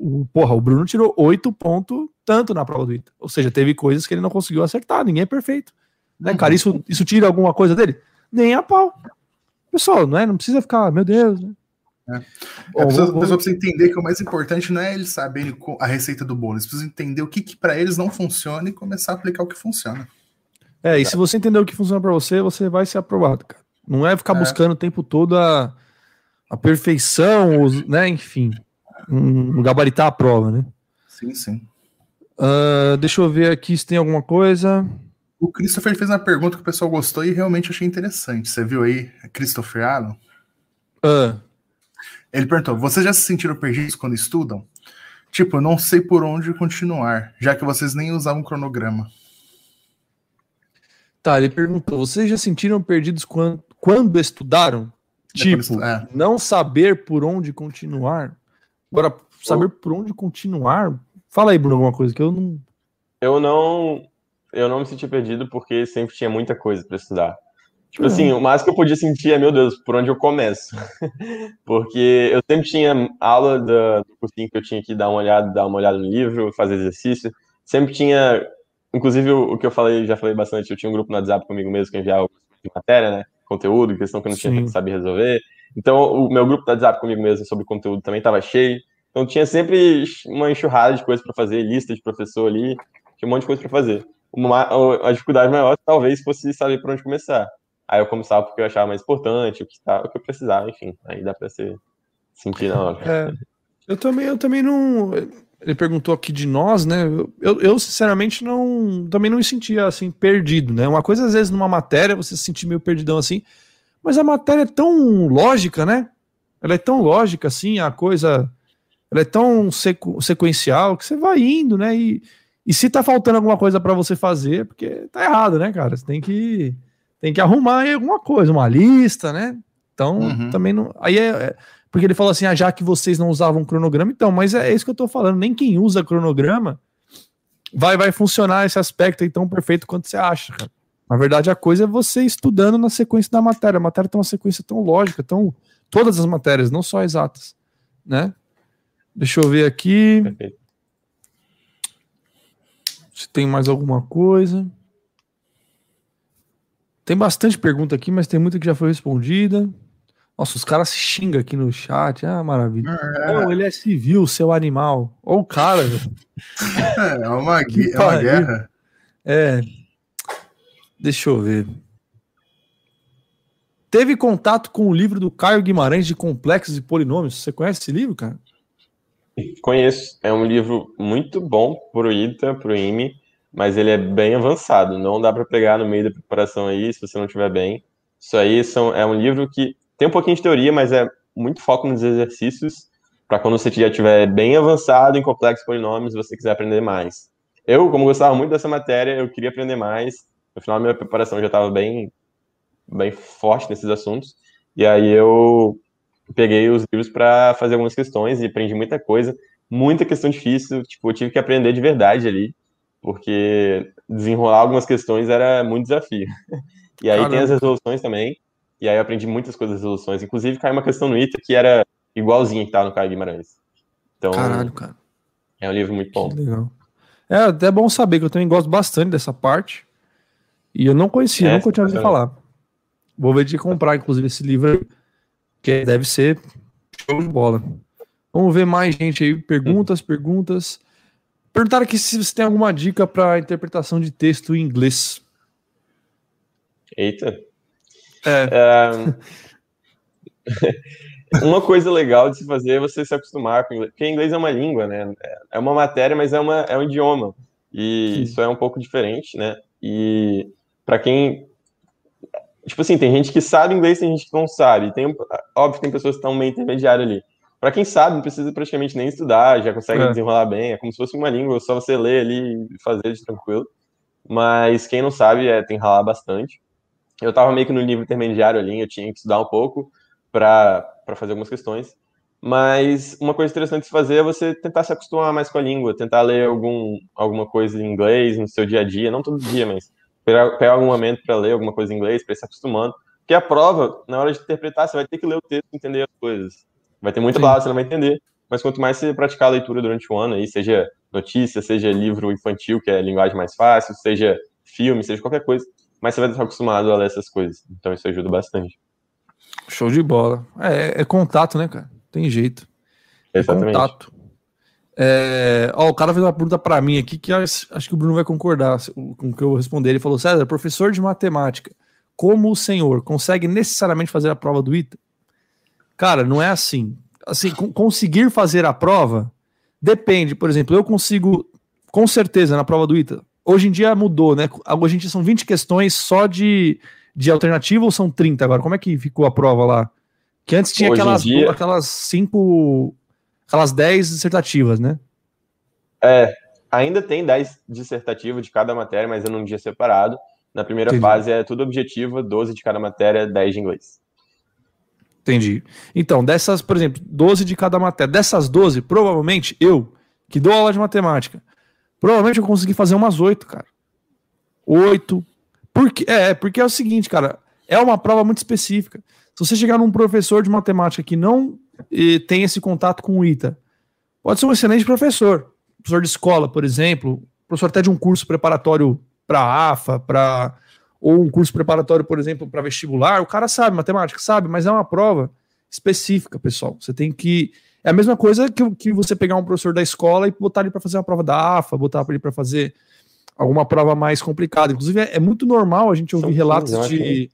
o, porra, o Bruno tirou 8.3 tanto na prova do ITA. Ou seja, teve coisas que ele não conseguiu acertar, ninguém é perfeito. Né, cara? Isso, isso tira alguma coisa dele? Nem a pau. Pessoal, não, é? não precisa ficar, meu Deus, né? É. Bom, a, pessoa, vou... a pessoa precisa entender que o mais importante não é eles saberem a receita do bolo, eles precisam entender o que, que para eles não funciona e começar a aplicar o que funciona. É, e se você entender o que funciona para você, você vai ser aprovado, cara. Não é ficar é. buscando o tempo todo a, a perfeição, os, né? Enfim, um, gabaritar a prova, né? Sim, sim. Uh, deixa eu ver aqui se tem alguma coisa. O Christopher fez uma pergunta que o pessoal gostou e realmente achei interessante. Você viu aí, Christopher Allen? Uh. Ele perguntou: vocês já se sentiram perdidos quando estudam? Tipo, não sei por onde continuar, já que vocês nem usavam cronograma. Tá, ele perguntou: vocês já se sentiram perdidos quando, quando estudaram? É tipo, é. não saber por onde continuar. Agora, saber por onde continuar. Fala aí, Bruno, alguma coisa que eu não. Eu não. Eu não me senti perdido porque sempre tinha muita coisa para estudar. Tipo uhum. assim, o máximo que eu podia sentir é, meu Deus, por onde eu começo? Porque eu sempre tinha aula do, do cursinho que eu tinha que dar uma olhada, dar uma olhada no livro, fazer exercício. Sempre tinha, inclusive o, que eu falei, já falei bastante, eu tinha um grupo no WhatsApp comigo mesmo que enviava matéria, né? Conteúdo, questão que eu não tinha que saber resolver. Então, o meu grupo do WhatsApp comigo mesmo sobre conteúdo também estava cheio. Então, tinha sempre uma enxurrada de coisas para fazer, lista de professor ali, tinha um monte de coisa para fazer. Uma, a dificuldade maior talvez fosse saber por onde começar. Aí eu começava porque eu achava mais importante, o que, tá, o que eu precisava, enfim. Aí dá para se sentir na hora. É, eu também, eu também não. Ele perguntou aqui de nós, né? Eu, eu, sinceramente não também não me sentia assim perdido, né? Uma coisa às vezes numa matéria você se sentir meio perdidão assim, mas a matéria é tão lógica, né? Ela é tão lógica assim, a coisa ela é tão sequ, sequencial que você vai indo, né? E, e se tá faltando alguma coisa para você fazer, porque tá errado, né, cara? Você tem que tem que arrumar aí alguma coisa, uma lista, né? Então, uhum. também não. Aí é, é, Porque ele falou assim: ah, já que vocês não usavam cronograma, então, mas é, é isso que eu tô falando. Nem quem usa cronograma vai, vai funcionar esse aspecto aí tão perfeito quanto você acha, cara. Na verdade, a coisa é você estudando na sequência da matéria. A matéria tem uma sequência tão lógica, tão. Todas as matérias, não só exatas, né? Deixa eu ver aqui. Perfeito. Se tem mais alguma coisa. Tem bastante pergunta aqui, mas tem muita que já foi respondida. Nossa, os caras se xingam aqui no chat. Ah, maravilha. É. Não, ele é civil, seu animal. Olha o cara, velho. É, é uma, é uma guerra. É. Deixa eu ver. Teve contato com o livro do Caio Guimarães de Complexos e Polinômios. Você conhece esse livro, cara? Conheço. É um livro muito bom pro ITA, pro IME mas ele é bem avançado. Não dá para pegar no meio da preparação aí, se você não estiver bem. Isso aí são, é um livro que tem um pouquinho de teoria, mas é muito foco nos exercícios, para quando você já estiver bem avançado em complexos polinômios, você quiser aprender mais. Eu, como gostava muito dessa matéria, eu queria aprender mais. No final, minha preparação já estava bem, bem forte nesses assuntos. E aí eu peguei os livros para fazer algumas questões e aprendi muita coisa. Muita questão difícil, tipo, eu tive que aprender de verdade ali porque desenrolar algumas questões era muito desafio. E aí Caramba. tem as resoluções também, e aí eu aprendi muitas coisas das resoluções. Inclusive, caiu uma questão no ITA que era igualzinha que tá no Caio Guimarães. Então, Caralho, cara. É um livro muito bom. É até bom saber que eu também gosto bastante dessa parte. E eu não conhecia, é, nunca tinha ouvido falar. Vou ver de comprar, inclusive, esse livro, que deve ser show de bola. Vamos ver mais gente aí. Perguntas, perguntas. Perguntaram aqui se você tem alguma dica para interpretação de texto em inglês. Eita. É. é... uma coisa legal de se fazer é você se acostumar com inglês, porque inglês é uma língua, né? É uma matéria, mas é, uma, é um idioma. E Sim. isso é um pouco diferente, né? E para quem. Tipo assim, tem gente que sabe inglês, tem gente que não sabe. Tem, óbvio, tem pessoas que estão meio intermediário ali. Para quem sabe, não precisa praticamente nem estudar, já consegue é. desenrolar bem. É como se fosse uma língua, só você ler ali e fazer de tranquilo. Mas quem não sabe, é, tem que ralar bastante. Eu estava meio que no nível intermediário ali, eu tinha que estudar um pouco para fazer algumas questões. Mas uma coisa interessante de se fazer é você tentar se acostumar mais com a língua, tentar ler algum, alguma coisa em inglês no seu dia a dia, não todo dia, mas pegar, algum momento para ler alguma coisa em inglês, para ir se acostumando. Porque a prova, na hora de interpretar, você vai ter que ler o texto e entender as coisas. Vai ter muita palavra, você não vai entender. Mas quanto mais você praticar a leitura durante o ano, aí, seja notícia, seja livro infantil, que é linguagem mais fácil, seja filme, seja qualquer coisa, mas você vai estar acostumado a ler essas coisas. Então isso ajuda bastante. Show de bola. É, é contato, né, cara? Tem jeito. É Exatamente. Contato. É, ó, o cara fez uma pergunta para mim aqui que acho, acho, que o Bruno vai concordar com o que eu responder. Ele falou: César, professor de matemática, como o senhor consegue necessariamente fazer a prova do ITA? Cara, não é assim. Assim, conseguir fazer a prova depende. Por exemplo, eu consigo, com certeza, na prova do ITA. Hoje em dia mudou, né? Hoje em dia são 20 questões só de de alternativa ou são 30 agora? Como é que ficou a prova lá? Que antes tinha aquelas, dia... aquelas cinco, aquelas 10 dissertativas, né? É, ainda tem 10 dissertativas de cada matéria, mas é num dia separado. Na primeira Entendi. fase é tudo objetivo, 12 de cada matéria, 10 de inglês. Entendi. Então, dessas, por exemplo, 12 de cada matéria, dessas 12, provavelmente eu, que dou aula de matemática, provavelmente eu consegui fazer umas 8, cara. 8, porque, é, porque é o seguinte, cara, é uma prova muito específica. Se você chegar num professor de matemática que não e, tem esse contato com o ITA, pode ser um excelente professor. Professor de escola, por exemplo, professor até de um curso preparatório para AFA, para ou um curso preparatório, por exemplo, para vestibular, o cara sabe matemática, sabe, mas é uma prova específica, pessoal. Você tem que. É a mesma coisa que, que você pegar um professor da escola e botar ele para fazer uma prova da AFA, botar ele para fazer alguma prova mais complicada. Inclusive, é, é muito normal a gente ouvir São relatos 15, de.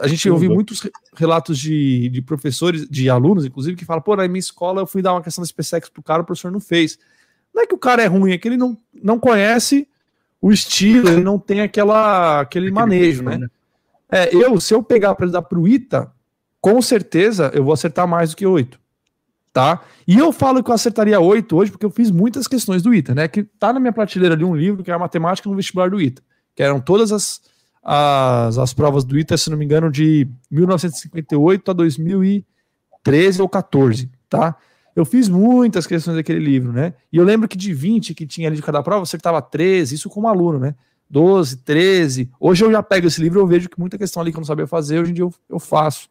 A gente ouve muitos relatos de, de professores, de alunos, inclusive, que falam, pô, na minha escola eu fui dar uma questão da SpaceX pro cara, o professor não fez. Não é que o cara é ruim, é que ele não, não conhece o estilo, ele não tem aquela, aquele manejo, né? né? É, eu, se eu pegar para dar pro ITA, com certeza eu vou acertar mais do que oito tá? E eu falo que eu acertaria 8 hoje porque eu fiz muitas questões do ITA, né? Que tá na minha prateleira ali um livro que é a Matemática no Vestibular do ITA, que eram todas as, as, as provas do ITA, se não me engano, de 1958 a 2013 ou 14, tá? Eu fiz muitas questões daquele livro, né? E eu lembro que de 20 que tinha ali de cada prova, você acertava 13, isso como aluno, né? 12, 13. Hoje eu já pego esse livro e eu vejo que muita questão ali que eu não sabia fazer, hoje em dia eu, eu faço.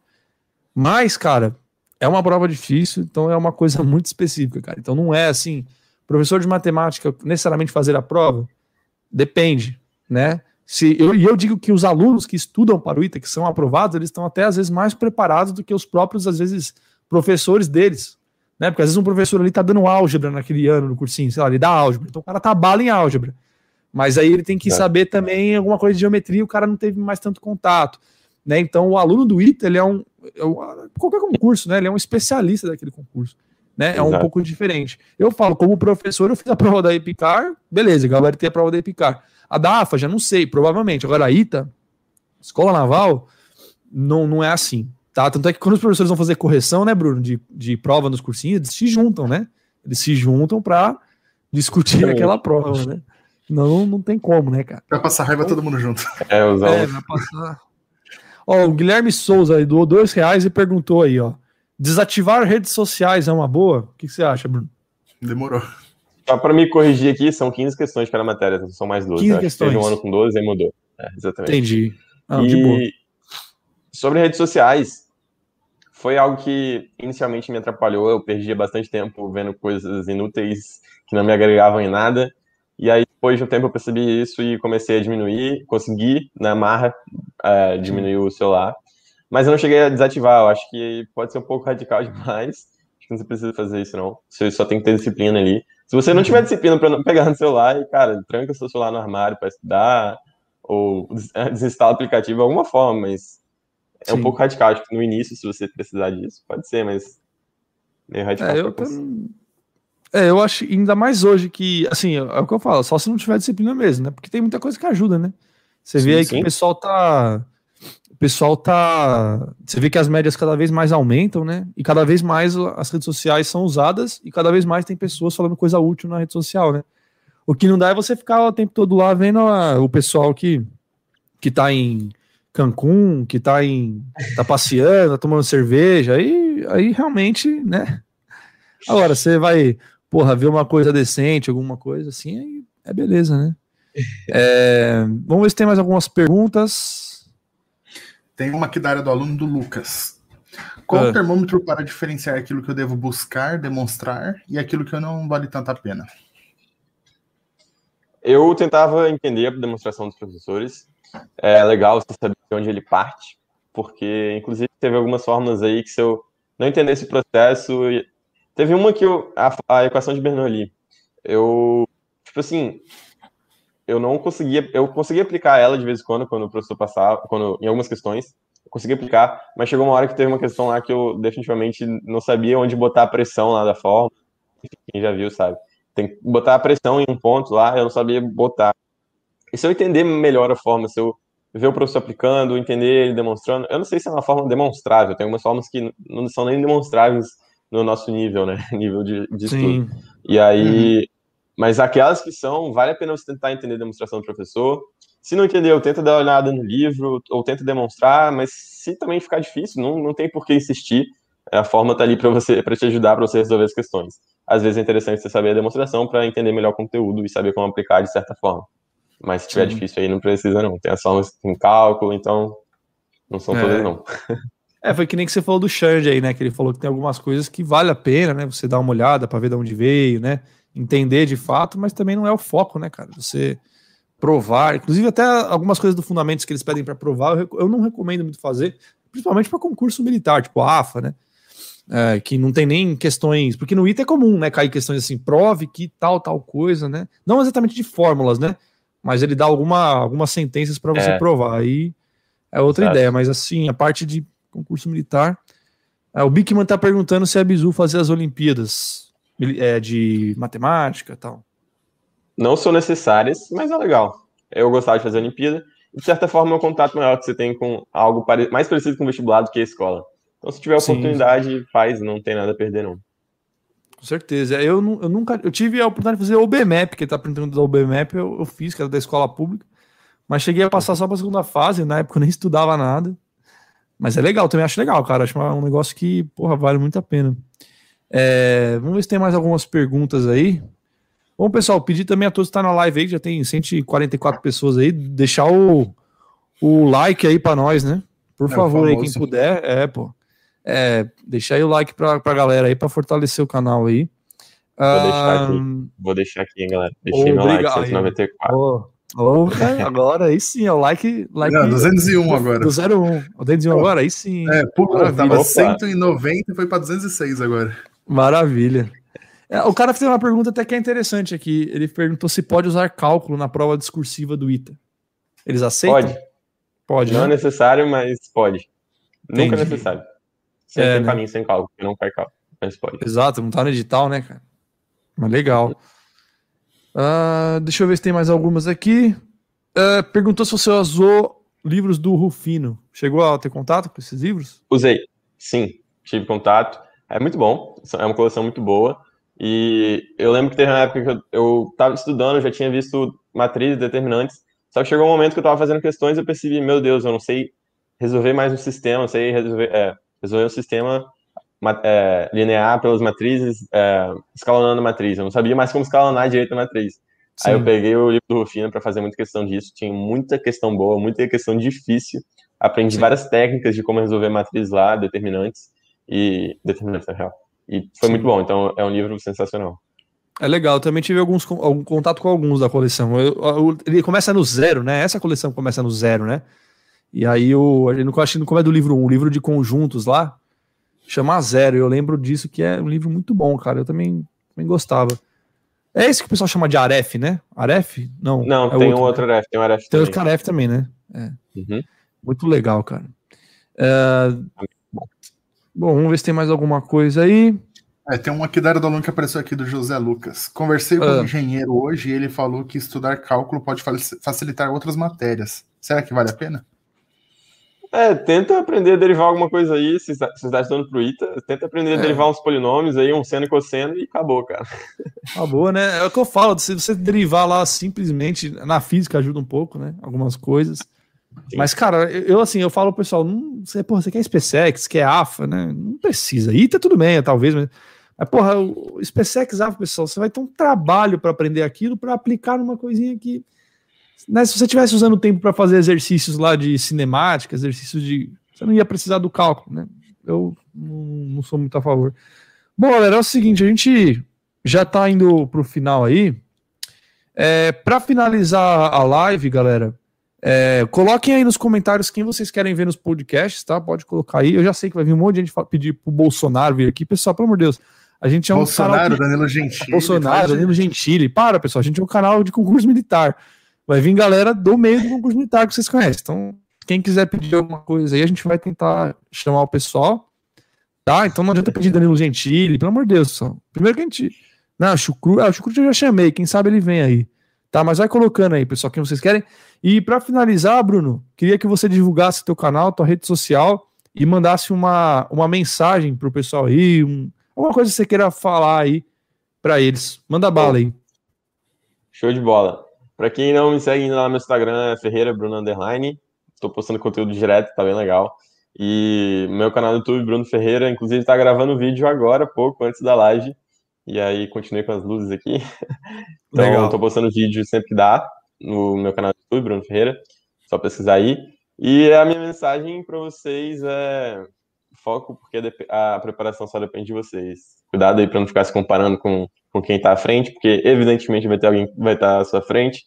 Mas, cara, é uma prova difícil, então é uma coisa muito específica, cara. Então não é assim, professor de matemática necessariamente fazer a prova, depende, né? Se eu, e eu digo que os alunos que estudam para o ITA, que são aprovados, eles estão até às vezes mais preparados do que os próprios, às vezes, professores deles, né? Porque às vezes um professor ali tá dando álgebra naquele ano no cursinho, sei lá, ele dá álgebra, então o cara tá bala em álgebra. Mas aí ele tem que é. saber também alguma coisa de geometria, o cara não teve mais tanto contato. Né? Então, o aluno do ITA, ele é um, é um, Qualquer concurso, né? Ele é um especialista daquele concurso. Né? É um pouco diferente. Eu falo, como professor, eu fiz a prova da EPICAR, beleza, gabaritei a prova da EPICAR. A da AFA, já não sei, provavelmente. Agora, a ITA, Escola Naval, não, não é assim. Tá? Tanto é que quando os professores vão fazer correção, né, Bruno, de, de prova nos cursinhos, eles se juntam, né? Eles se juntam para discutir aquela prova, né? Não, não tem como, né, cara? Vai passar raiva todo mundo junto. É, os É, vai passar. Ó, o Guilherme Souza aí doou dois reais e perguntou aí, ó. Desativar redes sociais é uma boa? O que, você acha, Bruno? Demorou. Só para me corrigir aqui, são 15 questões cada matéria, então são mais 12. 15 questões. Teve um ano com 12 e mudou. É, exatamente. Entendi. Ah, e sobre redes sociais, foi algo que inicialmente me atrapalhou. Eu perdia bastante tempo vendo coisas inúteis que não me agregavam em nada. E aí, depois de um tempo, eu percebi isso e comecei a diminuir, consegui, na marra, é, diminuir o celular. Mas eu não cheguei a desativar, eu acho que pode ser um pouco radical demais. Acho que não precisa fazer isso, não. Você só tem que ter disciplina ali. Se você não tiver disciplina para não pegar no celular, cara, tranca seu celular no armário para estudar, ou desinstala o aplicativo de alguma forma, mas é Sim. um pouco radical. Tipo, no início, se você precisar disso, pode ser, mas meio radical. É, eu, é, eu acho, ainda mais hoje que, assim, é, é o que eu falo, só se não tiver disciplina mesmo, né? Porque tem muita coisa que ajuda, né? Você sim, vê aí sim. que o pessoal tá. O pessoal tá. Você vê que as médias cada vez mais aumentam, né? E cada vez mais as redes sociais são usadas e cada vez mais tem pessoas falando coisa útil na rede social, né? O que não dá é você ficar o tempo todo lá vendo a, o pessoal que, que tá em Cancún, que tá em. tá passeando, tá tomando cerveja, aí, aí realmente, né? Agora, você vai porra, ver uma coisa decente, alguma coisa assim, aí é beleza, né? É, vamos ver se tem mais algumas perguntas. Tem uma aqui da área do aluno do Lucas. Qual ah. o termômetro para diferenciar aquilo que eu devo buscar, demonstrar e aquilo que eu não vale tanta pena? eu tentava entender a demonstração dos professores. É legal você saber de onde ele parte, porque, inclusive, teve algumas formas aí que se eu não entendesse o processo... Teve uma que eu... A, a equação de Bernoulli. Eu, tipo assim, eu não conseguia... Eu conseguia aplicar ela de vez em quando, quando o professor passava, quando, em algumas questões, eu conseguia aplicar, mas chegou uma hora que teve uma questão lá que eu definitivamente não sabia onde botar a pressão lá da forma. Quem já viu, sabe? Tem que botar a pressão em um ponto lá, eu não sabia botar. E se eu entender melhor a forma, se eu ver o professor aplicando, entender ele demonstrando, eu não sei se é uma forma demonstrável, tem algumas formas que não são nem demonstráveis no nosso nível, né? nível de, de estudo. E aí, uhum. Mas aquelas que são, vale a pena você tentar entender a demonstração do professor. Se não entendeu, tenta dar uma olhada no livro, ou tenta demonstrar, mas se também ficar difícil, não, não tem por que insistir. A forma está ali para você, para te ajudar, para você resolver as questões às vezes é interessante você saber a demonstração para entender melhor o conteúdo e saber como aplicar de certa forma. Mas se tiver Sim. difícil aí, não precisa não. Tem as formas em cálculo, então não são é. todas não. É, foi que nem que você falou do Xande aí, né? Que ele falou que tem algumas coisas que vale a pena, né? Você dar uma olhada para ver de onde veio, né? Entender de fato, mas também não é o foco, né, cara? Você provar, inclusive até algumas coisas do fundamentos que eles pedem para provar, eu, eu não recomendo muito fazer, principalmente para concurso militar, tipo AFA, né? é, que não tem nem questões, porque no ITA é comum, né, cair questões assim, prove que tal, tal coisa, né, não exatamente de fórmulas, né, mas ele dá alguma, algumas sentenças para você é. provar, aí é outra Exato. ideia, mas assim, a parte de concurso militar, é, o Bickman tá perguntando se é bizu fazer as Olimpíadas é, de matemática e tal. Não são necessárias, mas é legal. Eu gostava de fazer a Olimpíada, de certa forma é um contato maior que você tem com algo mais parecido com o vestibular do que a escola. Então, se tiver oportunidade, sim. faz, não tem nada a perder, não. Com certeza. Eu, eu nunca. Eu tive a oportunidade de fazer o BMAP, que tá perguntando do BMAP, eu, eu fiz, que era da escola pública. Mas cheguei a passar só para a segunda fase, na época eu nem estudava nada. Mas é legal, também acho legal, cara. Acho um negócio que, porra, vale muito a pena. É, vamos ver se tem mais algumas perguntas aí. Bom, pessoal, pedir também a todos que estão tá na live aí, já tem 144 pessoas aí, deixar o, o like aí para nós, né? Por é, favor, aí, quem puder. É, pô. É, deixa aí o like pra, pra galera aí, pra fortalecer o canal aí. Vou deixar aqui, vou deixar aqui hein, galera. Deixei meu like, 194. Oh, oh, agora aí sim, é o like. like Não, 201 do, agora. Do 01. O 201 agora, aí sim. É, pulou, tava Opa. 190 e foi pra 206 agora. Maravilha. É, o cara fez uma pergunta até que é interessante aqui. Ele perguntou se pode usar cálculo na prova discursiva do ITA. Eles aceitam? Pode. Pode. Não né? é necessário, mas pode. Entendi. Nunca é necessário. Sempre é, tem né? caminho sem cálculo, não cai cálculo. Mas pode. Exato, não tá no edital, né, cara? Mas legal. Uh, deixa eu ver se tem mais algumas aqui. Uh, perguntou se você usou livros do Rufino. Chegou a ter contato com esses livros? Usei, sim, tive contato. É muito bom, é uma coleção muito boa. E eu lembro que teve uma época que eu estava estudando, já tinha visto matrizes determinantes, só que chegou um momento que eu estava fazendo questões e eu percebi, meu Deus, eu não sei resolver mais um sistema, não sei resolver, é, resolver um sistema é, linear pelas matrizes, é, escalonando a matriz. Eu não sabia mais como escalonar direito a matriz. Sim. Aí eu peguei o livro do Rufino para fazer muita questão disso. Tinha muita questão boa, muita questão difícil. Aprendi Sim. várias técnicas de como resolver matrizes lá, determinantes e determinantes na real. E foi Sim. muito bom. Então é um livro sensacional. É legal, também tive alguns algum contato com alguns da coleção. Eu, eu, ele começa no zero, né? Essa coleção começa no zero, né? E aí o, a gente acho que como é do livro 1, um, livro de conjuntos lá, chama Zero. Eu lembro disso que é um livro muito bom, cara. Eu também, também gostava. É esse que o pessoal chama de Aref, né? Aref? Não. Não, é tem outro, um outro né? Aref, tem um Aref. Tem outro Aref também, né? É. Uhum. Muito legal, cara. É... Bom, vamos ver se tem mais alguma coisa aí. É, tem uma aqui da área do aluno que apareceu aqui do José Lucas. Conversei com ah. um engenheiro hoje e ele falou que estudar cálculo pode facilitar outras matérias. Será que vale a pena? É, tenta aprender a derivar alguma coisa aí, se você está estudando pro ITA, tenta aprender a é. derivar uns polinômios aí, um seno e cosseno, e acabou, cara. Acabou, né? É o que eu falo, se você derivar lá simplesmente, na física ajuda um pouco, né? Algumas coisas. Mas, cara, eu assim, eu falo pro pessoal, não, você, porra, você quer SpaceX, quer AFA, né? Não precisa. ITA tudo bem, talvez, mas, mas porra, o SpaceX, AFA, pessoal, você vai ter um trabalho para aprender aquilo, para aplicar numa coisinha que né, se você tivesse usando tempo para fazer exercícios lá de cinemática, exercícios de. Você não ia precisar do cálculo, né? Eu não, sou muito a favor. Bom, galera, é o seguinte, a gente já está indo para o final aí. É, para finalizar a live, galera, é, coloquem aí nos comentários quem vocês querem ver nos podcasts, tá? Pode colocar aí. Eu já sei que vai vir um monte de gente pedir pro Bolsonaro vir aqui. Pessoal, pelo amor de Deus, a gente é um Bolsonaro, canal Danilo Gentili. Bolsonaro, Danilo Gentili. Para, pessoal, a gente é um canal de concurso militar. Vai vir galera do meio do concurso militar que vocês conhecem. Então, quem quiser pedir alguma coisa aí, a gente vai tentar chamar o pessoal. Tá? Então não adianta pedir Danilo Gentili, pelo amor de Deus. Só. Primeiro que a gente. Não, Chucru, ah, o Chucru eu já chamei, quem sabe ele vem aí. Tá? Mas vai colocando aí, pessoal, quem vocês querem. E para finalizar, Bruno, queria que você divulgasse teu canal, tua rede social e mandasse uma, uma mensagem pro pessoal aí, um, Alguma coisa que você queira falar aí para eles. Manda bala aí. Show de bola. Para quem não me segue lá no Instagram, é Ferreira Bruno Underline. Estou postando conteúdo direto, tá bem legal. E meu canal no YouTube, Bruno Ferreira, inclusive está gravando vídeo agora, pouco antes da live. E aí continuei com as luzes aqui. então, estou postando vídeo sempre que dá no meu canal do YouTube, Bruno Ferreira. Só pesquisar aí. E a minha mensagem para vocês é foco, porque a preparação só depende de vocês. Cuidado aí para não ficar se comparando com, com quem está à frente, porque evidentemente vai ter alguém que vai estar tá à sua frente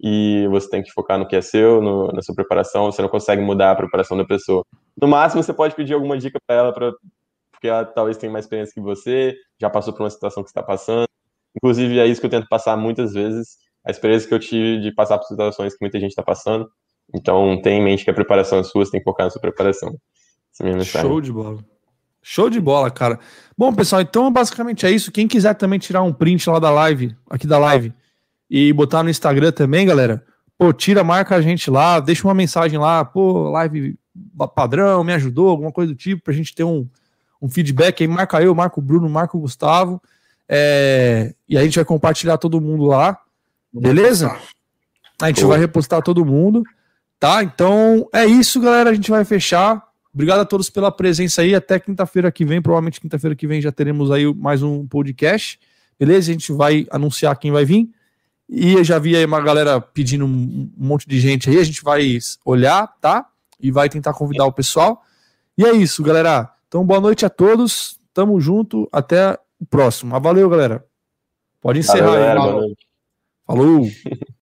e você tem que focar no que é seu, no, na sua preparação. Você não consegue mudar a preparação da pessoa. No máximo, você pode pedir alguma dica para ela, pra, porque ela talvez tenha mais experiência que você, já passou por uma situação que está passando. Inclusive, é isso que eu tento passar muitas vezes, a experiência que eu tive de passar por situações que muita gente está passando. Então, tenha em mente que a preparação é sua, você tem que focar na sua preparação. Show de bola. Show de bola, cara. Bom, pessoal, então basicamente é isso. Quem quiser também tirar um print lá da live, aqui da live, e botar no Instagram também, galera, pô, tira, marca a gente lá, deixa uma mensagem lá, pô, live padrão, me ajudou, alguma coisa do tipo, pra gente ter um, um feedback aí. Marca eu, marca o Bruno, marca o Gustavo. É, e a gente vai compartilhar todo mundo lá. Beleza? A gente vai repostar todo mundo. Tá? Então é isso, galera. A gente vai fechar. Obrigado a todos pela presença aí. Até quinta-feira que vem, provavelmente quinta-feira que vem já teremos aí mais um podcast. Beleza? A gente vai anunciar quem vai vir. E eu já vi aí uma galera pedindo um monte de gente aí. A gente vai olhar, tá? E vai tentar convidar o pessoal. E é isso, galera. Então, boa noite a todos. Tamo junto. Até o próximo. Valeu, galera. Pode encerrar Valeu, aí. Falou.